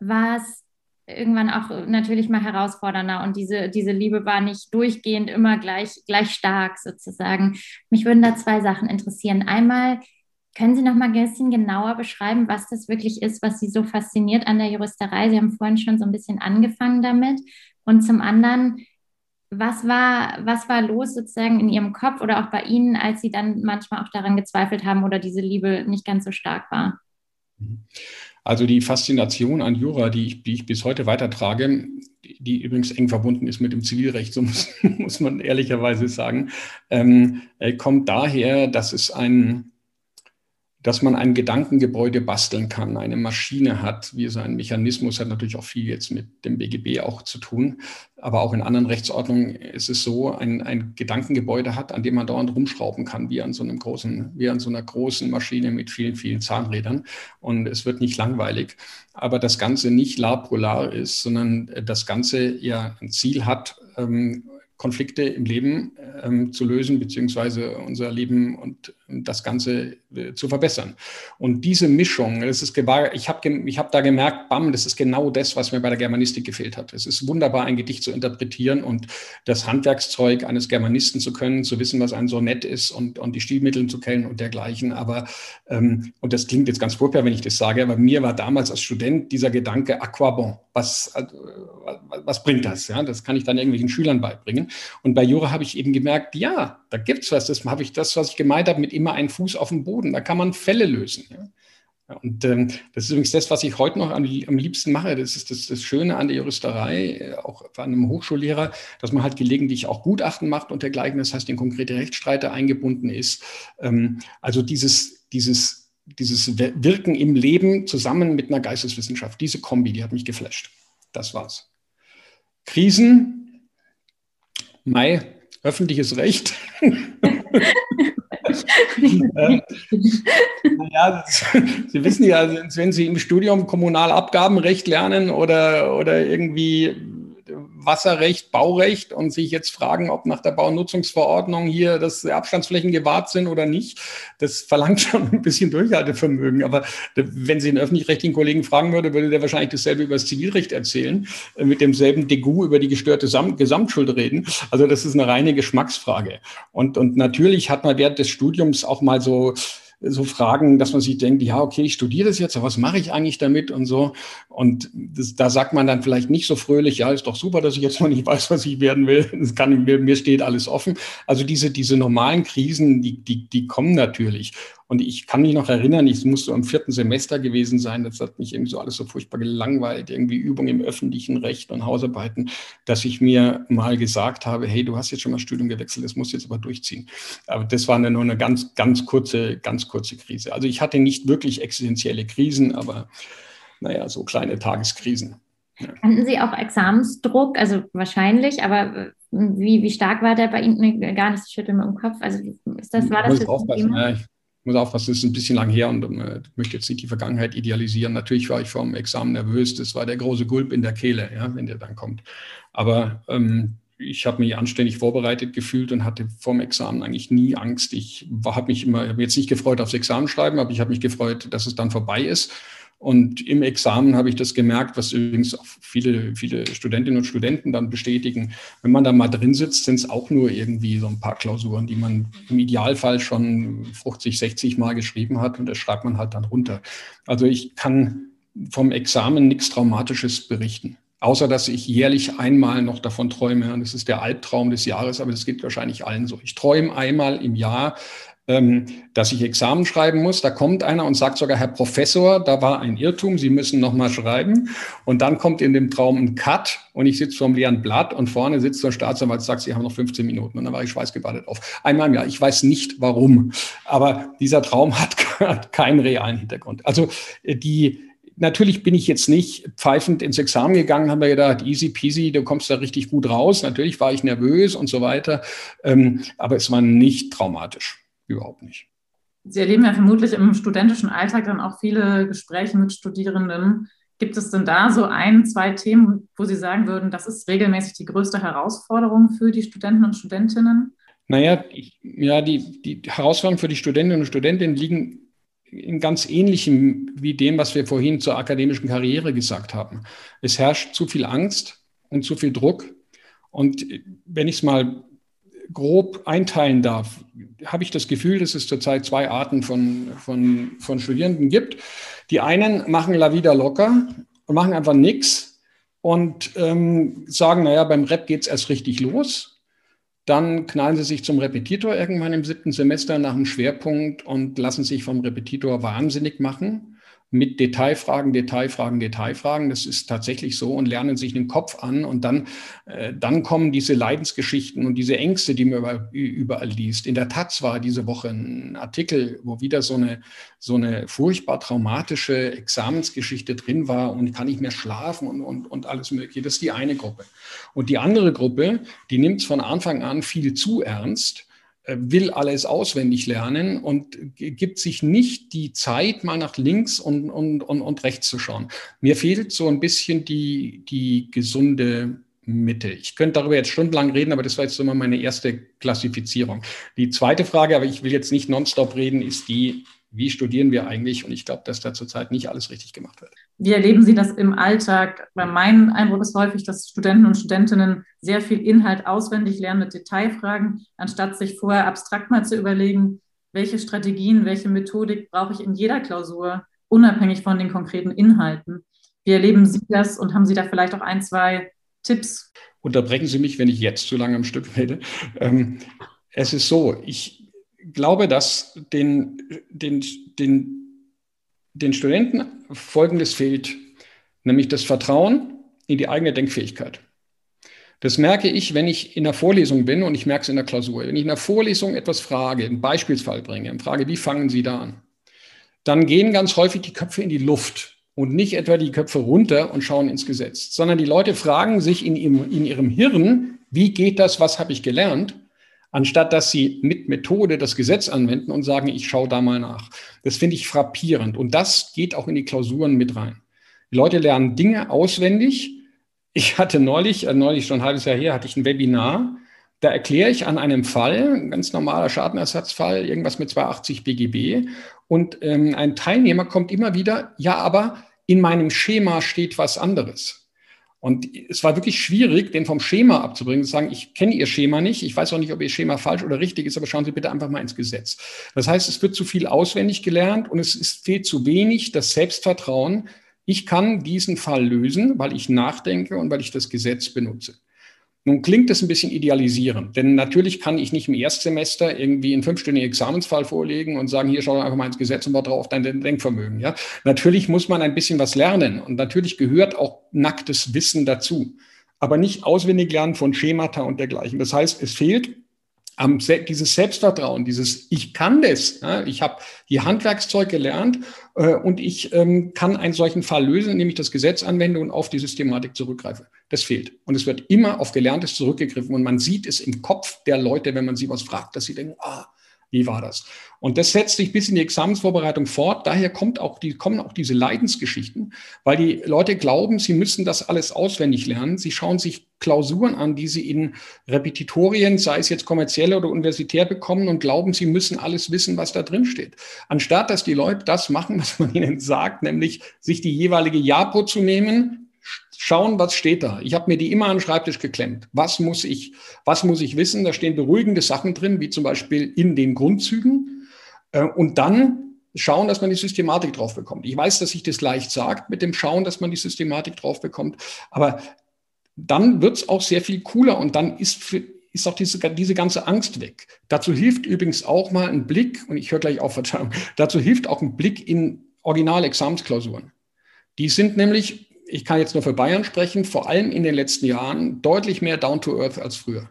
war es irgendwann auch natürlich mal herausfordernder und diese, diese Liebe war nicht durchgehend immer gleich, gleich stark sozusagen. Mich würden da zwei Sachen interessieren. Einmal, können Sie noch mal ein bisschen genauer beschreiben, was das wirklich ist, was Sie so fasziniert an der Juristerei? Sie haben vorhin schon so ein bisschen angefangen damit. Und zum anderen, was war, was war los sozusagen in Ihrem Kopf oder auch bei Ihnen, als Sie dann manchmal auch daran gezweifelt haben oder diese Liebe nicht ganz so stark war? Mhm. Also die Faszination an Jura, die ich, die ich bis heute weitertrage, die übrigens eng verbunden ist mit dem Zivilrecht, so muss, muss man ehrlicherweise sagen, ähm, äh, kommt daher, dass es ein, dass man ein Gedankengebäude basteln kann, eine Maschine hat, wie so ein Mechanismus, hat natürlich auch viel jetzt mit dem BGB auch zu tun. Aber auch in anderen Rechtsordnungen ist es so, ein, ein Gedankengebäude hat, an dem man dauernd rumschrauben kann, wie an so einem großen, wie an so einer großen Maschine mit vielen, vielen Zahnrädern. Und es wird nicht langweilig. Aber das Ganze nicht la polar ist, sondern das Ganze ja ein Ziel hat, ähm, Konflikte im Leben ähm, zu lösen, beziehungsweise unser Leben und das Ganze zu verbessern. Und diese Mischung, das ist ich habe ich hab da gemerkt, bam, das ist genau das, was mir bei der Germanistik gefehlt hat. Es ist wunderbar, ein Gedicht zu interpretieren und das Handwerkszeug eines Germanisten zu können, zu wissen, was ein Sonett ist und, und die Stilmittel zu kennen und dergleichen. Aber, ähm, und das klingt jetzt ganz furchtbar, wenn ich das sage, aber mir war damals als Student dieser Gedanke, aquabon, was, äh, was bringt das? Ja, das kann ich dann irgendwelchen Schülern beibringen. Und bei Jura habe ich eben gemerkt, ja, da gibt es was. Das habe ich das, was ich gemeint habe, mit immer einen Fuß auf dem Boden. Da kann man Fälle lösen. Ja. Und ähm, das ist übrigens das, was ich heute noch am, am liebsten mache. Das ist das, das, Schöne an der Juristerei, äh, auch an einem Hochschullehrer, dass man halt gelegentlich auch Gutachten macht und dergleichen. Das heißt, in konkrete Rechtsstreite eingebunden ist. Ähm, also dieses, dieses, dieses Wirken im Leben zusammen mit einer Geisteswissenschaft, diese Kombi, die hat mich geflasht. Das war's. Krisen, Mai, öffentliches Recht. äh, ja, das, Sie wissen ja, wenn Sie im Studium Kommunalabgabenrecht lernen oder, oder irgendwie Wasserrecht, Baurecht und sich jetzt fragen, ob nach der Baunutzungsverordnung hier das Abstandsflächen gewahrt sind oder nicht, das verlangt schon ein bisschen Durchhaltevermögen. Aber wenn Sie einen öffentlich-rechtlichen Kollegen fragen würde, würde der wahrscheinlich dasselbe über das Zivilrecht erzählen, äh, mit demselben Degu über die gestörte Gesamtschuld reden. Also das ist eine reine Geschmacksfrage. Und, und natürlich hat man während des Studiums auch mal so so Fragen, dass man sich denkt, ja, okay, ich studiere das jetzt, aber was mache ich eigentlich damit und so. Und das, da sagt man dann vielleicht nicht so fröhlich, ja, ist doch super, dass ich jetzt noch nicht weiß, was ich werden will. Das kann, mir, mir steht alles offen. Also diese, diese normalen Krisen, die, die, die kommen natürlich. Und ich kann mich noch erinnern, ich musste im vierten Semester gewesen sein, das hat mich irgendwie so alles so furchtbar gelangweilt, irgendwie Übung im öffentlichen Recht und Hausarbeiten, dass ich mir mal gesagt habe, hey, du hast jetzt schon mal Studium gewechselt, das musst du jetzt aber durchziehen. Aber das war nur eine ganz, ganz kurze, ganz kurze Krise. Also ich hatte nicht wirklich existenzielle Krisen, aber naja, so kleine Tageskrisen. Hatten Sie auch Examensdruck? Also wahrscheinlich, aber wie, wie stark war der bei Ihnen? Gar nicht, ich schüttel mir im Kopf. Also ist das, war das das Thema? Ja, ich muss aufpassen, das ist ein bisschen lang her und äh, möchte jetzt nicht die Vergangenheit idealisieren. Natürlich war ich vor dem Examen nervös, das war der große Gulp in der Kehle, ja, wenn der dann kommt. Aber ähm, ich habe mich anständig vorbereitet gefühlt und hatte vorm Examen eigentlich nie Angst. Ich habe mich immer, hab jetzt nicht gefreut aufs Examen schreiben, aber ich habe mich gefreut, dass es dann vorbei ist und im Examen habe ich das gemerkt, was übrigens auch viele, viele Studentinnen und Studenten dann bestätigen. Wenn man da mal drin sitzt, sind es auch nur irgendwie so ein paar Klausuren, die man im Idealfall schon 50, 60 Mal geschrieben hat und das schreibt man halt dann runter. Also ich kann vom Examen nichts Traumatisches berichten. Außer dass ich jährlich einmal noch davon träume. Und das ist der Albtraum des Jahres, aber das geht wahrscheinlich allen so. Ich träume einmal im Jahr dass ich Examen schreiben muss. Da kommt einer und sagt sogar, Herr Professor, da war ein Irrtum, Sie müssen noch mal schreiben. Und dann kommt in dem Traum ein Cut und ich sitze vor einem leeren Blatt und vorne sitzt ein Staatsanwalt und sagt, Sie haben noch 15 Minuten. Und dann war ich schweißgebadet auf. Einmal im Jahr. Ich weiß nicht warum, aber dieser Traum hat, hat keinen realen Hintergrund. Also äh, die, Natürlich bin ich jetzt nicht pfeifend ins Examen gegangen, haben wir gedacht, easy peasy, du kommst da richtig gut raus. Natürlich war ich nervös und so weiter, ähm, aber es war nicht traumatisch überhaupt nicht. Sie erleben ja vermutlich im studentischen Alltag dann auch viele Gespräche mit Studierenden. Gibt es denn da so ein, zwei Themen, wo Sie sagen würden, das ist regelmäßig die größte Herausforderung für die Studenten und Studentinnen? Naja, ja, die, die Herausforderungen für die Studentinnen und Studentinnen liegen in ganz ähnlichem wie dem, was wir vorhin zur akademischen Karriere gesagt haben. Es herrscht zu viel Angst und zu viel Druck. Und wenn ich es mal grob einteilen darf, habe ich das Gefühl, dass es zurzeit zwei Arten von, von, von Studierenden gibt. Die einen machen La Vida locker und machen einfach nichts und ähm, sagen, naja, beim Rep geht es erst richtig los. Dann knallen sie sich zum Repetitor irgendwann im siebten Semester nach einem Schwerpunkt und lassen sich vom Repetitor wahnsinnig machen mit Detailfragen, Detailfragen, Detailfragen. Das ist tatsächlich so und lernen sich den Kopf an und dann, äh, dann kommen diese Leidensgeschichten und diese Ängste, die man über, überall liest. In der Taz war diese Woche ein Artikel, wo wieder so eine, so eine furchtbar traumatische Examensgeschichte drin war und kann nicht mehr schlafen und, und, und alles Mögliche. Das ist die eine Gruppe. Und die andere Gruppe, die nimmt es von Anfang an viel zu ernst will alles auswendig lernen und gibt sich nicht die Zeit, mal nach links und, und, und, und rechts zu schauen. Mir fehlt so ein bisschen die, die gesunde Mitte. Ich könnte darüber jetzt stundenlang reden, aber das war jetzt immer meine erste Klassifizierung. Die zweite Frage, aber ich will jetzt nicht nonstop reden, ist die, wie studieren wir eigentlich? Und ich glaube, dass da zurzeit nicht alles richtig gemacht wird. Wie erleben Sie das im Alltag? Mein Eindruck ist häufig, dass Studenten und Studentinnen sehr viel Inhalt auswendig lernen mit Detailfragen, anstatt sich vorher abstrakt mal zu überlegen, welche Strategien, welche Methodik brauche ich in jeder Klausur, unabhängig von den konkreten Inhalten. Wie erleben Sie das und haben Sie da vielleicht auch ein, zwei Tipps? Unterbrechen Sie mich, wenn ich jetzt zu lange am Stück rede. Ähm, es ist so, ich glaube, dass den, den, den, den Studenten Folgendes fehlt, nämlich das Vertrauen in die eigene Denkfähigkeit. Das merke ich, wenn ich in der Vorlesung bin und ich merke es in der Klausur. Wenn ich in der Vorlesung etwas frage, einen Beispielsfall bringe und frage, wie fangen Sie da an? Dann gehen ganz häufig die Köpfe in die Luft und nicht etwa die Köpfe runter und schauen ins Gesetz, sondern die Leute fragen sich in ihrem, in ihrem Hirn, wie geht das, was habe ich gelernt, anstatt dass sie mit Methode das Gesetz anwenden und sagen, ich schaue da mal nach. Das finde ich frappierend und das geht auch in die Klausuren mit rein. Die Leute lernen Dinge auswendig. Ich hatte neulich, äh, neulich schon ein halbes Jahr her, hatte ich ein Webinar, da erkläre ich an einem Fall, ein ganz normaler Schadenersatzfall, irgendwas mit 280 BGB. Und ähm, ein Teilnehmer kommt immer wieder, ja, aber in meinem Schema steht was anderes. Und es war wirklich schwierig, den vom Schema abzubringen, zu sagen, ich kenne Ihr Schema nicht, ich weiß auch nicht, ob Ihr Schema falsch oder richtig ist, aber schauen Sie bitte einfach mal ins Gesetz. Das heißt, es wird zu viel auswendig gelernt und es ist, fehlt zu wenig das Selbstvertrauen, ich kann diesen Fall lösen, weil ich nachdenke und weil ich das Gesetz benutze. Nun klingt das ein bisschen idealisierend, denn natürlich kann ich nicht im Erstsemester irgendwie einen fünfstündigen Examensfall vorlegen und sagen, hier schau einfach mal ins Gesetz und baue drauf dein Denkvermögen. Ja? Natürlich muss man ein bisschen was lernen und natürlich gehört auch nacktes Wissen dazu, aber nicht auswendig lernen von Schemata und dergleichen. Das heißt, es fehlt am, dieses Selbstvertrauen, dieses Ich kann das. Ja, ich habe die Handwerkszeug gelernt äh, und ich ähm, kann einen solchen Fall lösen, indem ich das Gesetz anwende und auf die Systematik zurückgreife. Das fehlt. Und es wird immer auf Gelerntes zurückgegriffen. Und man sieht es im Kopf der Leute, wenn man sie was fragt, dass sie denken, ah, wie war das? Und das setzt sich bis in die Examensvorbereitung fort. Daher kommt auch die, kommen auch diese Leidensgeschichten, weil die Leute glauben, sie müssen das alles auswendig lernen. Sie schauen sich Klausuren an, die sie in Repetitorien, sei es jetzt kommerziell oder universitär bekommen und glauben, sie müssen alles wissen, was da drin steht. Anstatt dass die Leute das machen, was man ihnen sagt, nämlich sich die jeweilige Japo zu nehmen, schauen, was steht da. Ich habe mir die immer an den Schreibtisch geklemmt. Was muss ich, was muss ich wissen? Da stehen beruhigende Sachen drin, wie zum Beispiel in den Grundzügen. Äh, und dann schauen, dass man die Systematik drauf bekommt. Ich weiß, dass sich das leicht sagt mit dem Schauen, dass man die Systematik drauf bekommt. Aber dann wird es auch sehr viel cooler und dann ist für, ist auch diese, diese ganze Angst weg. Dazu hilft übrigens auch mal ein Blick, und ich höre gleich auf, Verzeihung, dazu hilft auch ein Blick in Original-Examensklausuren. Die sind nämlich ich kann jetzt nur für Bayern sprechen, vor allem in den letzten Jahren deutlich mehr down to earth als früher.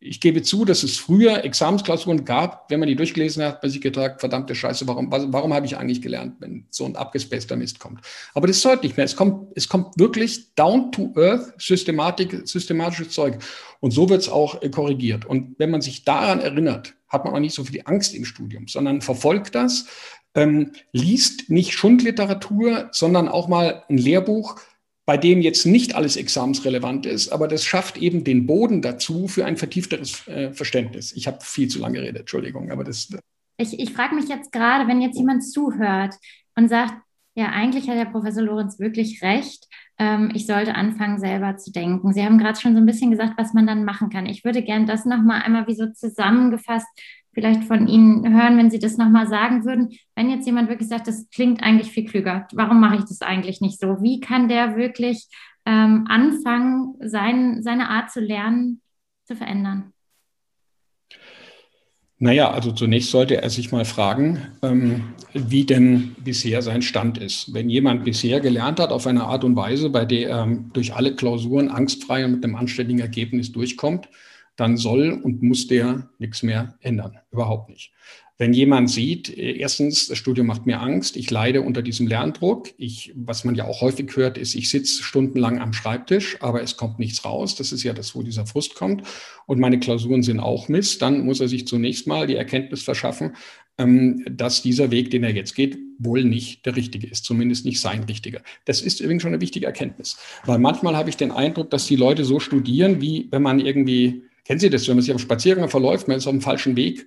Ich gebe zu, dass es früher Examensklausuren gab, wenn man die durchgelesen hat, bei sich gedacht, verdammte Scheiße, warum, warum habe ich eigentlich gelernt, wenn so ein abgespaceter Mist kommt? Aber das ist heute nicht mehr. Es kommt, es kommt wirklich down to earth Systematik, systematisches Zeug. Und so wird es auch äh, korrigiert. Und wenn man sich daran erinnert, hat man auch nicht so viel Angst im Studium, sondern verfolgt das, ähm, liest nicht Schundliteratur, sondern auch mal ein Lehrbuch, bei dem jetzt nicht alles examensrelevant ist, aber das schafft eben den Boden dazu für ein vertiefteres äh, Verständnis. Ich habe viel zu lange geredet, Entschuldigung, aber das. Ich, ich frage mich jetzt gerade, wenn jetzt jemand zuhört und sagt, ja, eigentlich hat der Professor Lorenz wirklich recht. Ähm, ich sollte anfangen, selber zu denken. Sie haben gerade schon so ein bisschen gesagt, was man dann machen kann. Ich würde gerne das nochmal einmal wie so zusammengefasst vielleicht von Ihnen hören, wenn Sie das nochmal sagen würden. Wenn jetzt jemand wirklich sagt, das klingt eigentlich viel klüger, warum mache ich das eigentlich nicht so? Wie kann der wirklich ähm, anfangen, sein, seine Art zu lernen zu verändern? Naja, also zunächst sollte er sich mal fragen, ähm, wie denn bisher sein Stand ist. Wenn jemand bisher gelernt hat auf eine Art und Weise, bei der er durch alle Klausuren angstfrei und mit einem anständigen Ergebnis durchkommt, dann soll und muss der nichts mehr ändern. Überhaupt nicht. Wenn jemand sieht, äh, erstens, das Studium macht mir Angst, ich leide unter diesem Lerndruck. Ich, was man ja auch häufig hört, ist, ich sitze stundenlang am Schreibtisch, aber es kommt nichts raus. Das ist ja das, wo dieser Frust kommt. Und meine Klausuren sind auch Mist. Dann muss er sich zunächst mal die Erkenntnis verschaffen, ähm, dass dieser Weg, den er jetzt geht, wohl nicht der richtige ist, zumindest nicht sein richtiger. Das ist übrigens schon eine wichtige Erkenntnis, weil manchmal habe ich den Eindruck, dass die Leute so studieren, wie wenn man irgendwie, kennen Sie das, wenn man sich auf Spaziergang verläuft, man ist auf dem falschen Weg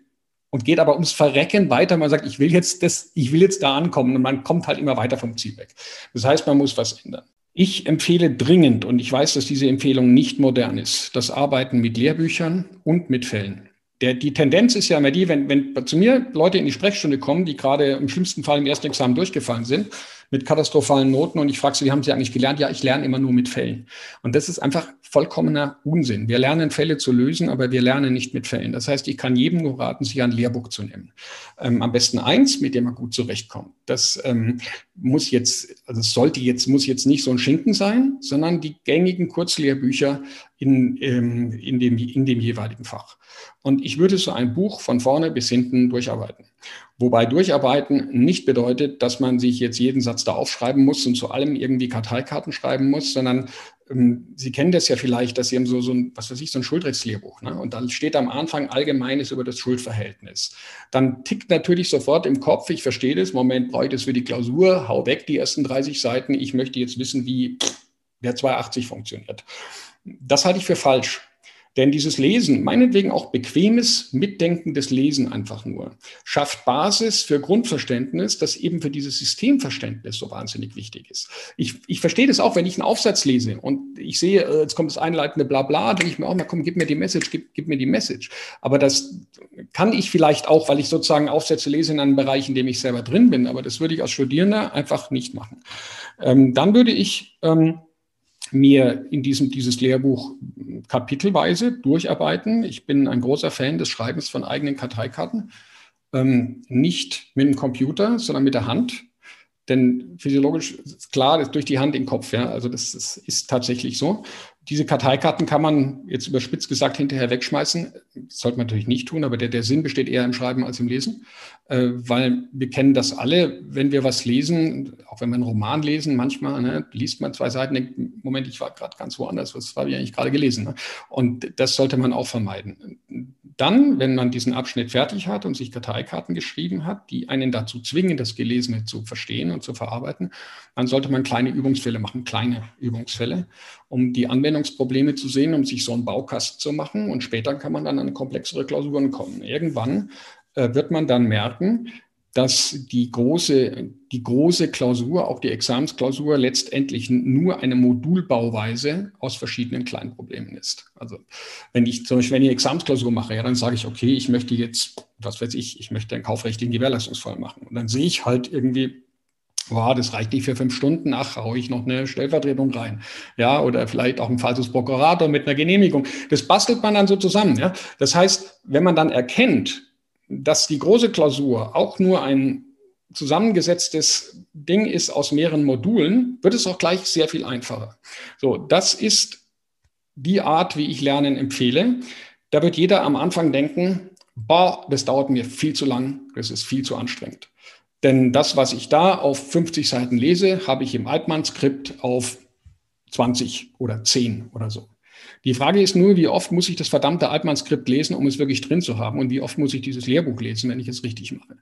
und geht aber ums Verrecken weiter. Man sagt, ich will jetzt das, ich will jetzt da ankommen und man kommt halt immer weiter vom Ziel weg. Das heißt, man muss was ändern. Ich empfehle dringend, und ich weiß, dass diese Empfehlung nicht modern ist, das Arbeiten mit Lehrbüchern und mit Fällen der, die Tendenz ist ja immer die, wenn, wenn zu mir Leute in die Sprechstunde kommen, die gerade im schlimmsten Fall im ersten Examen durchgefallen sind, mit katastrophalen Noten und ich frage sie, wie haben sie eigentlich gelernt? Ja, ich lerne immer nur mit Fällen. Und das ist einfach vollkommener Unsinn. Wir lernen Fälle zu lösen, aber wir lernen nicht mit Fällen. Das heißt, ich kann jedem nur raten, sich ein Lehrbuch zu nehmen. Ähm, am besten eins, mit dem er gut zurechtkommt. Das ähm, muss jetzt, also sollte jetzt, muss jetzt nicht so ein Schinken sein, sondern die gängigen Kurzlehrbücher in, ähm, in, dem, in dem jeweiligen Fach. Und ich würde so ein Buch von vorne bis hinten durcharbeiten. Wobei durcharbeiten nicht bedeutet, dass man sich jetzt jeden Satz da aufschreiben muss und zu allem irgendwie Karteikarten schreiben muss, sondern ähm, Sie kennen das ja vielleicht, dass Sie haben so, so ein, was weiß ich, so ein Schuldrechtslehrbuch. Ne? Und dann steht am Anfang Allgemeines über das Schuldverhältnis. Dann tickt natürlich sofort im Kopf, ich verstehe das, Moment, brauche ich das für die Klausur, hau weg die ersten 30 Seiten, ich möchte jetzt wissen, wie der 280 funktioniert. Das halte ich für falsch. Denn dieses Lesen, meinetwegen auch bequemes, mitdenkendes Lesen einfach nur, schafft Basis für Grundverständnis, das eben für dieses Systemverständnis so wahnsinnig wichtig ist. Ich, ich verstehe das auch, wenn ich einen Aufsatz lese und ich sehe, äh, jetzt kommt das einleitende Blabla, denke ich mir auch mal, komm, gib mir die Message, gib, gib mir die Message. Aber das kann ich vielleicht auch, weil ich sozusagen Aufsätze lese in einem Bereich, in dem ich selber drin bin. Aber das würde ich als Studierender einfach nicht machen. Ähm, dann würde ich ähm, mir in diesem, dieses Lehrbuch kapitelweise durcharbeiten. Ich bin ein großer Fan des Schreibens von eigenen Karteikarten. Ähm, nicht mit dem Computer, sondern mit der Hand. Denn physiologisch ist klar, das durch die Hand im Kopf. Ja? Also das, das ist tatsächlich so. Diese Karteikarten kann man jetzt überspitzt gesagt hinterher wegschmeißen. Das sollte man natürlich nicht tun, aber der, der Sinn besteht eher im Schreiben als im Lesen. Äh, weil wir kennen das alle, wenn wir was lesen, auch wenn wir einen Roman lesen, manchmal ne, liest man zwei Seiten, denkt, Moment, ich war gerade ganz woanders, was habe ich eigentlich gerade gelesen? Ne? Und das sollte man auch vermeiden. Dann, wenn man diesen Abschnitt fertig hat und sich Karteikarten geschrieben hat, die einen dazu zwingen, das Gelesene zu verstehen und zu verarbeiten, dann sollte man kleine Übungsfälle machen, kleine Übungsfälle, um die Anwendungsprobleme zu sehen, um sich so einen Baukasten zu machen. Und später kann man dann an komplexere Klausuren kommen. Irgendwann äh, wird man dann merken, dass die große, die große Klausur, auch die Examensklausur, letztendlich nur eine Modulbauweise aus verschiedenen kleinen Problemen ist. Also wenn ich zum Beispiel wenn ich eine Examensklausur mache, ja, dann sage ich, okay, ich möchte jetzt, was weiß ich, ich möchte einen kaufrechtlichen Gewährleistungsfall machen. Und dann sehe ich halt irgendwie, wow, das reicht nicht für fünf Stunden, ach, haue ich noch eine Stellvertretung rein. Ja, oder vielleicht auch ein Falsus Prokurator mit einer Genehmigung. Das bastelt man dann so zusammen. Ja. Das heißt, wenn man dann erkennt, dass die große Klausur auch nur ein zusammengesetztes Ding ist aus mehreren Modulen, wird es auch gleich sehr viel einfacher. So, das ist die Art, wie ich Lernen empfehle. Da wird jeder am Anfang denken, boah, das dauert mir viel zu lang, das ist viel zu anstrengend. Denn das, was ich da auf 50 Seiten lese, habe ich im Altmann-Skript auf 20 oder 10 oder so. Die Frage ist nur, wie oft muss ich das verdammte Altmann-Skript lesen, um es wirklich drin zu haben? Und wie oft muss ich dieses Lehrbuch lesen, wenn ich es richtig mache?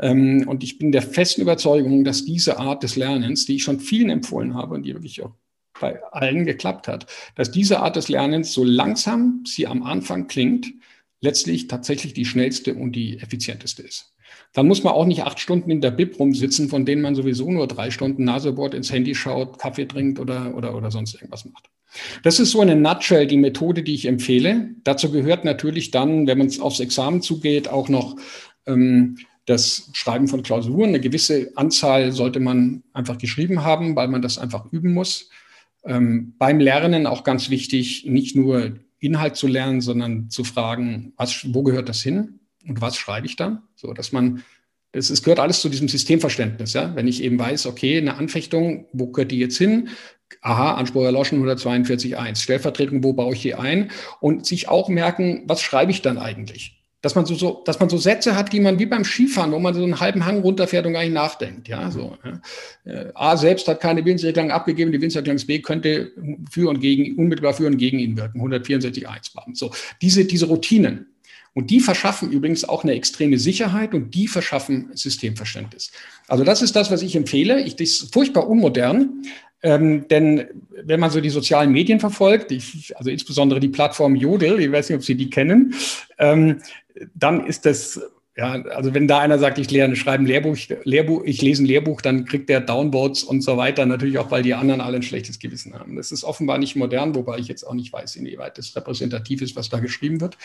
Ähm, und ich bin der festen Überzeugung, dass diese Art des Lernens, die ich schon vielen empfohlen habe und die wirklich auch bei allen geklappt hat, dass diese Art des Lernens, so langsam sie am Anfang klingt, letztlich tatsächlich die schnellste und die effizienteste ist. Dann muss man auch nicht acht Stunden in der Bib rumsitzen, von denen man sowieso nur drei Stunden Nasebohrt ins Handy schaut, Kaffee trinkt oder, oder, oder sonst irgendwas macht. Das ist so eine Nutshell die Methode, die ich empfehle. Dazu gehört natürlich dann, wenn man aufs Examen zugeht, auch noch ähm, das Schreiben von Klausuren. Eine gewisse Anzahl sollte man einfach geschrieben haben, weil man das einfach üben muss. Ähm, beim Lernen auch ganz wichtig, nicht nur Inhalt zu lernen, sondern zu fragen, was, wo gehört das hin und was schreibe ich dann? So, dass man, es gehört alles zu diesem Systemverständnis. Ja? Wenn ich eben weiß, okay, eine Anfechtung, wo gehört die jetzt hin? Aha, Anspruch erloschen 142.1, Stellvertretung, wo baue ich die ein? Und sich auch merken, was schreibe ich dann eigentlich? Dass man so, so, dass man so Sätze hat, die man wie beim Skifahren, wo man so einen halben Hang runterfährt und gar nicht nachdenkt. Ja, so. Ja. Äh, A selbst hat keine Willenserklärung abgegeben, die Willenserklärung B könnte für und gegen, unmittelbar für und gegen ihn wirken. 164.1. So. Diese, diese Routinen. Und die verschaffen übrigens auch eine extreme Sicherheit und die verschaffen Systemverständnis. Also das ist das, was ich empfehle. Ich, das ist furchtbar unmodern, ähm, denn wenn man so die sozialen Medien verfolgt, ich, also insbesondere die Plattform Jodel, ich weiß nicht, ob Sie die kennen, ähm, dann ist das, ja, also wenn da einer sagt, ich lerne, schreibe Lehrbuch, Lehrbuch, ich lese ein Lehrbuch, dann kriegt der Downvotes und so weiter, natürlich auch, weil die anderen alle ein schlechtes Gewissen haben. Das ist offenbar nicht modern, wobei ich jetzt auch nicht weiß, inwieweit das repräsentativ ist, was da geschrieben wird.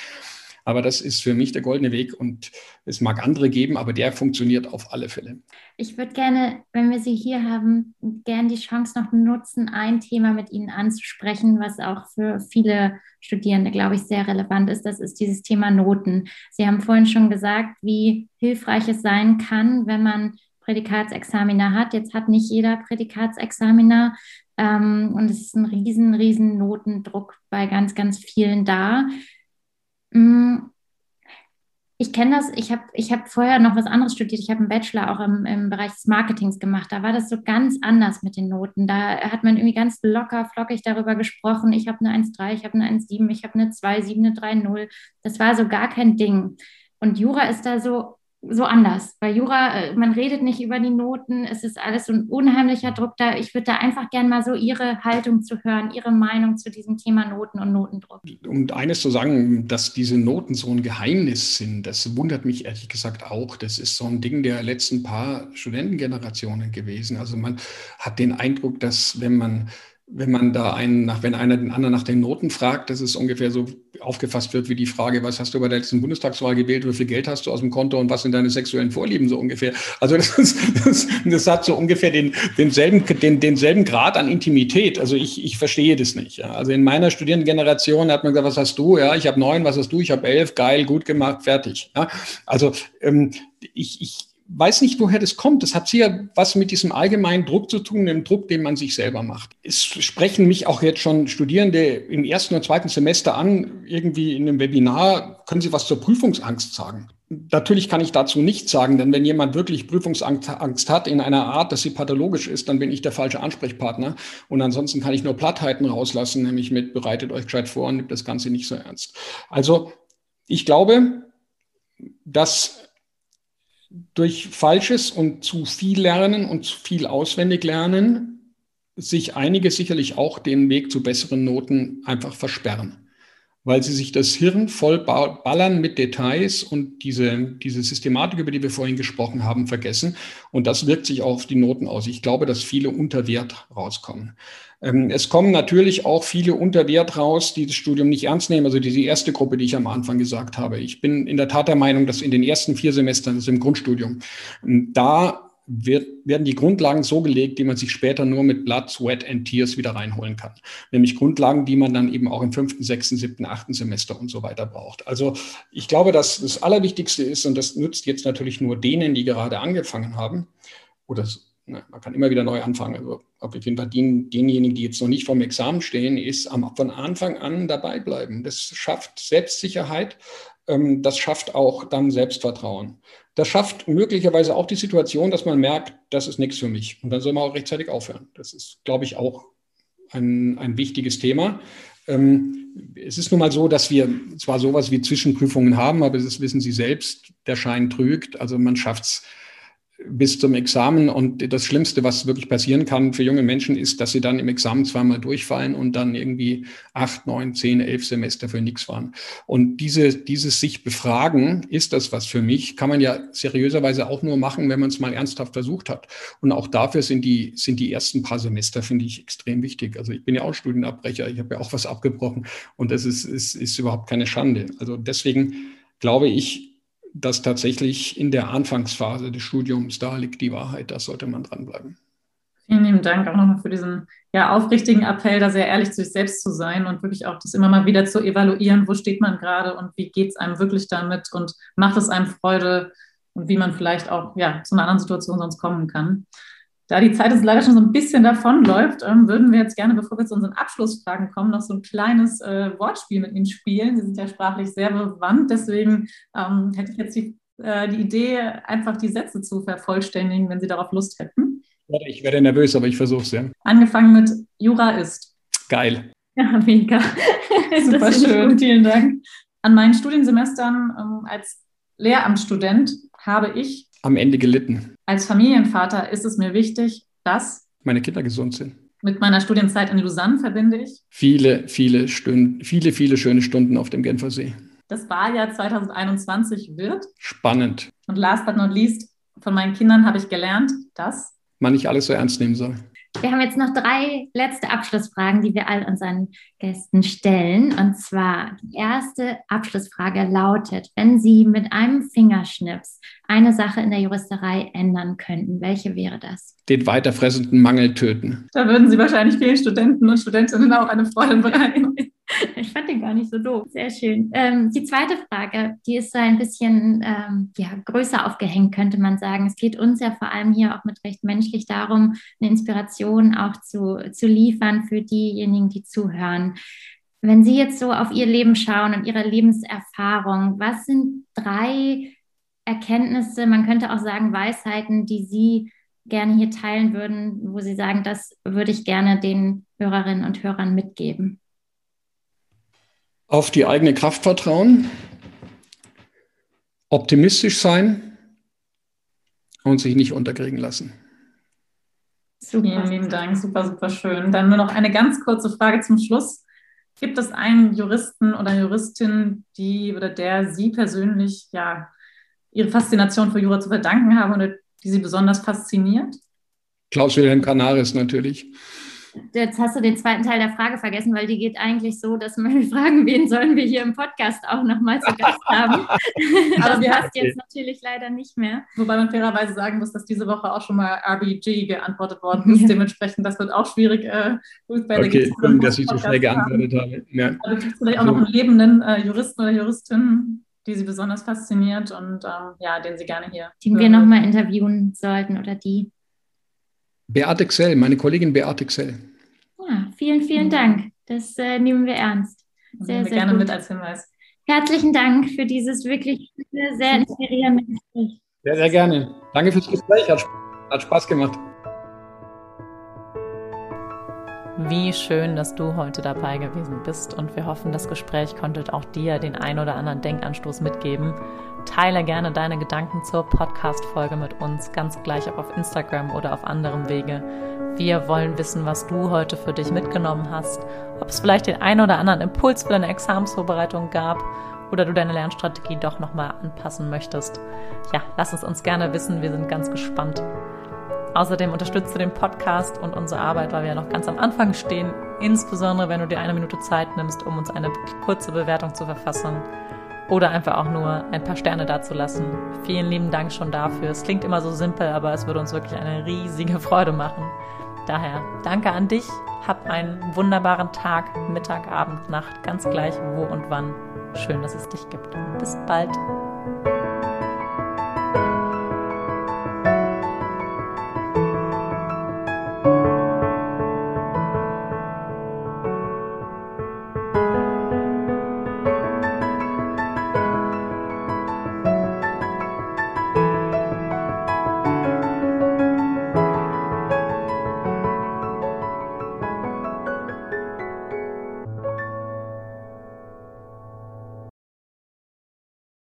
Aber das ist für mich der goldene Weg und es mag andere geben, aber der funktioniert auf alle Fälle. Ich würde gerne, wenn wir Sie hier haben, gerne die Chance noch nutzen, ein Thema mit Ihnen anzusprechen, was auch für viele Studierende, glaube ich, sehr relevant ist. Das ist dieses Thema Noten. Sie haben vorhin schon gesagt, wie hilfreich es sein kann, wenn man Prädikatsexaminer hat. Jetzt hat nicht jeder Prädikatsexaminer ähm, und es ist ein riesen, riesen Notendruck bei ganz, ganz vielen da. Mm, ich kenne das, ich habe ich hab vorher noch was anderes studiert. Ich habe einen Bachelor auch im, im Bereich des Marketings gemacht. Da war das so ganz anders mit den Noten. Da hat man irgendwie ganz locker, flockig darüber gesprochen. Ich habe eine 1,3, ich habe eine 1,7, ich habe eine 2,7, eine 3,0. Das war so gar kein Ding. Und Jura ist da so so anders. Bei Jura, äh, man redet nicht über die Noten, es ist alles so ein unheimlicher Druck da. Ich würde da einfach gerne mal so Ihre Haltung zu hören, Ihre Meinung zu diesem Thema Noten und Notendruck. Um eines zu sagen, dass diese Noten so ein Geheimnis sind, das wundert mich ehrlich gesagt auch. Das ist so ein Ding der letzten paar Studentengenerationen gewesen. Also man hat den Eindruck, dass wenn man wenn man da einen nach, wenn einer den anderen nach den Noten fragt, dass es ungefähr so aufgefasst wird wie die Frage, was hast du bei der letzten Bundestagswahl gewählt, wie viel Geld hast du aus dem Konto und was sind deine sexuellen Vorlieben so ungefähr. Also das, ist, das, das hat so ungefähr den, denselben, den, denselben Grad an Intimität. Also ich, ich verstehe das nicht. Ja. Also in meiner Studierendengeneration hat man gesagt, was hast du? Ja, ich habe neun, was hast du? Ich habe elf, geil, gut gemacht, fertig. Ja. Also ähm, ich, ich, weiß nicht, woher das kommt. Das hat sicher was mit diesem allgemeinen Druck zu tun, dem Druck, den man sich selber macht. Es sprechen mich auch jetzt schon Studierende im ersten und zweiten Semester an, irgendwie in einem Webinar, können Sie was zur Prüfungsangst sagen? Natürlich kann ich dazu nichts sagen, denn wenn jemand wirklich Prüfungsangst hat in einer Art, dass sie pathologisch ist, dann bin ich der falsche Ansprechpartner. Und ansonsten kann ich nur Plattheiten rauslassen, nämlich mit bereitet euch gescheit vor und nimmt das Ganze nicht so ernst. Also ich glaube, dass durch falsches und zu viel Lernen und zu viel auswendig lernen sich einige sicherlich auch den Weg zu besseren Noten einfach versperren weil sie sich das Hirn voll ballern mit Details und diese, diese Systematik, über die wir vorhin gesprochen haben, vergessen. Und das wirkt sich auch auf die Noten aus. Ich glaube, dass viele unter Wert rauskommen. Ähm, es kommen natürlich auch viele unter Wert raus, die das Studium nicht ernst nehmen. Also diese erste Gruppe, die ich am Anfang gesagt habe. Ich bin in der Tat der Meinung, dass in den ersten vier Semestern, das ist im Grundstudium, da wird, werden die Grundlagen so gelegt, die man sich später nur mit Blood, Sweat and Tears wieder reinholen kann. Nämlich Grundlagen, die man dann eben auch im fünften, sechsten, siebten, achten Semester und so weiter braucht. Also ich glaube, dass das Allerwichtigste ist, und das nützt jetzt natürlich nur denen, die gerade angefangen haben, oder ne, man kann immer wieder neu anfangen. Also auf jeden Fall den, denjenigen, die jetzt noch nicht vorm Examen stehen, ist am, von Anfang an dabei bleiben. Das schafft Selbstsicherheit, das schafft auch dann Selbstvertrauen. Das schafft möglicherweise auch die Situation, dass man merkt, das ist nichts für mich. Und dann soll man auch rechtzeitig aufhören. Das ist, glaube ich, auch ein, ein wichtiges Thema. Ähm, es ist nun mal so, dass wir zwar sowas wie Zwischenprüfungen haben, aber das wissen Sie selbst, der Schein trügt. Also man schafft es bis zum Examen. Und das Schlimmste, was wirklich passieren kann für junge Menschen, ist, dass sie dann im Examen zweimal durchfallen und dann irgendwie acht, neun, zehn, elf Semester für nichts waren. Und diese, dieses sich befragen, ist das was für mich, kann man ja seriöserweise auch nur machen, wenn man es mal ernsthaft versucht hat. Und auch dafür sind die, sind die ersten paar Semester, finde ich, extrem wichtig. Also ich bin ja auch Studienabbrecher, ich habe ja auch was abgebrochen und das ist, ist, ist überhaupt keine Schande. Also deswegen glaube ich, dass tatsächlich in der Anfangsphase des Studiums da liegt die Wahrheit. Da sollte man dranbleiben. Vielen lieben Dank auch nochmal für diesen ja, aufrichtigen Appell, da sehr ehrlich zu sich selbst zu sein und wirklich auch das immer mal wieder zu evaluieren, wo steht man gerade und wie geht es einem wirklich damit und macht es einem Freude und wie man vielleicht auch ja, zu einer anderen Situation sonst kommen kann. Da die Zeit jetzt leider schon so ein bisschen davonläuft, ähm, würden wir jetzt gerne, bevor wir zu unseren Abschlussfragen kommen, noch so ein kleines äh, Wortspiel mit Ihnen spielen. Sie sind ja sprachlich sehr bewandt, deswegen ähm, hätte ich jetzt die, äh, die Idee, einfach die Sätze zu vervollständigen, wenn Sie darauf Lust hätten. Ich werde nervös, aber ich versuche es ja. Angefangen mit Jura ist. Geil. Ja, mega. Super schön, vielen Dank. An meinen Studiensemestern ähm, als Lehramtsstudent habe ich am Ende gelitten. Als Familienvater ist es mir wichtig, dass meine Kinder gesund sind. Mit meiner Studienzeit in Lausanne verbinde ich viele, viele Stunden, viele, viele schöne Stunden auf dem Genfersee. Das Wahljahr 2021 wird spannend. Und last but not least, von meinen Kindern habe ich gelernt, dass man nicht alles so ernst nehmen soll. Wir haben jetzt noch drei letzte Abschlussfragen, die wir all unseren Gästen stellen. Und zwar die erste Abschlussfrage lautet, wenn Sie mit einem Fingerschnips eine Sache in der Juristerei ändern könnten, welche wäre das? Den weiterfressenden Mangel töten. Da würden Sie wahrscheinlich vielen Studenten und Studentinnen auch eine Freude bereiten. Ich fand den gar nicht so doof. Sehr schön. Ähm, die zweite Frage, die ist so ein bisschen ähm, ja, größer aufgehängt, könnte man sagen. Es geht uns ja vor allem hier auch mit recht menschlich darum, eine Inspiration auch zu, zu liefern für diejenigen, die zuhören. Wenn Sie jetzt so auf Ihr Leben schauen und Ihre Lebenserfahrung, was sind drei Erkenntnisse, man könnte auch sagen Weisheiten, die Sie gerne hier teilen würden, wo Sie sagen, das würde ich gerne den Hörerinnen und Hörern mitgeben? auf die eigene Kraft vertrauen, optimistisch sein und sich nicht unterkriegen lassen. Super. Vielen lieben Dank, super, super schön. Dann nur noch eine ganz kurze Frage zum Schluss. Gibt es einen Juristen oder Juristin, die oder der Sie persönlich ja Ihre Faszination für Jura zu verdanken haben oder die Sie besonders fasziniert? Klaus Wilhelm Canaris natürlich jetzt hast du den zweiten Teil der Frage vergessen, weil die geht eigentlich so, dass wir fragen, wen sollen wir hier im Podcast auch nochmal zu Gast haben. Aber wir hast jetzt natürlich leider nicht mehr. Wobei man fairerweise sagen muss, dass diese Woche auch schon mal RBG geantwortet worden ist. Ja. Dementsprechend, das wird auch schwierig. Äh, bei okay, der dass ich so schnell geantwortet habe. Ja. Also gibt es vielleicht auch noch einen lebenden äh, Juristen oder Juristin, die Sie besonders fasziniert und ähm, ja, den Sie gerne hier. Den wir nochmal interviewen sollten oder die. Beate Xell, meine Kollegin Beate Xell. Ja, vielen, vielen Dank. Das äh, nehmen wir ernst. Sehr, wir sehr gerne gut. mit als Hinweis. Herzlichen Dank für dieses wirklich sehr inspirierende Gespräch. Sehr, sehr gerne. Danke fürs Gespräch. Hat, hat Spaß gemacht. Wie schön, dass du heute dabei gewesen bist und wir hoffen, das Gespräch konnte auch dir den ein oder anderen Denkanstoß mitgeben. Teile gerne deine Gedanken zur Podcast-Folge mit uns, ganz gleich ob auf Instagram oder auf anderem Wege. Wir wollen wissen, was du heute für dich mitgenommen hast, ob es vielleicht den einen oder anderen Impuls für deine Examensvorbereitung gab oder du deine Lernstrategie doch nochmal anpassen möchtest. Ja, lass es uns gerne wissen, wir sind ganz gespannt. Außerdem unterstützt du den Podcast und unsere Arbeit, weil wir ja noch ganz am Anfang stehen, insbesondere wenn du dir eine Minute Zeit nimmst, um uns eine kurze Bewertung zu verfassen oder einfach auch nur ein paar Sterne dazulassen. Vielen lieben Dank schon dafür. Es klingt immer so simpel, aber es würde uns wirklich eine riesige Freude machen. Daher danke an dich, hab einen wunderbaren Tag, Mittag, Abend, Nacht, ganz gleich wo und wann. Schön, dass es dich gibt. Bis bald.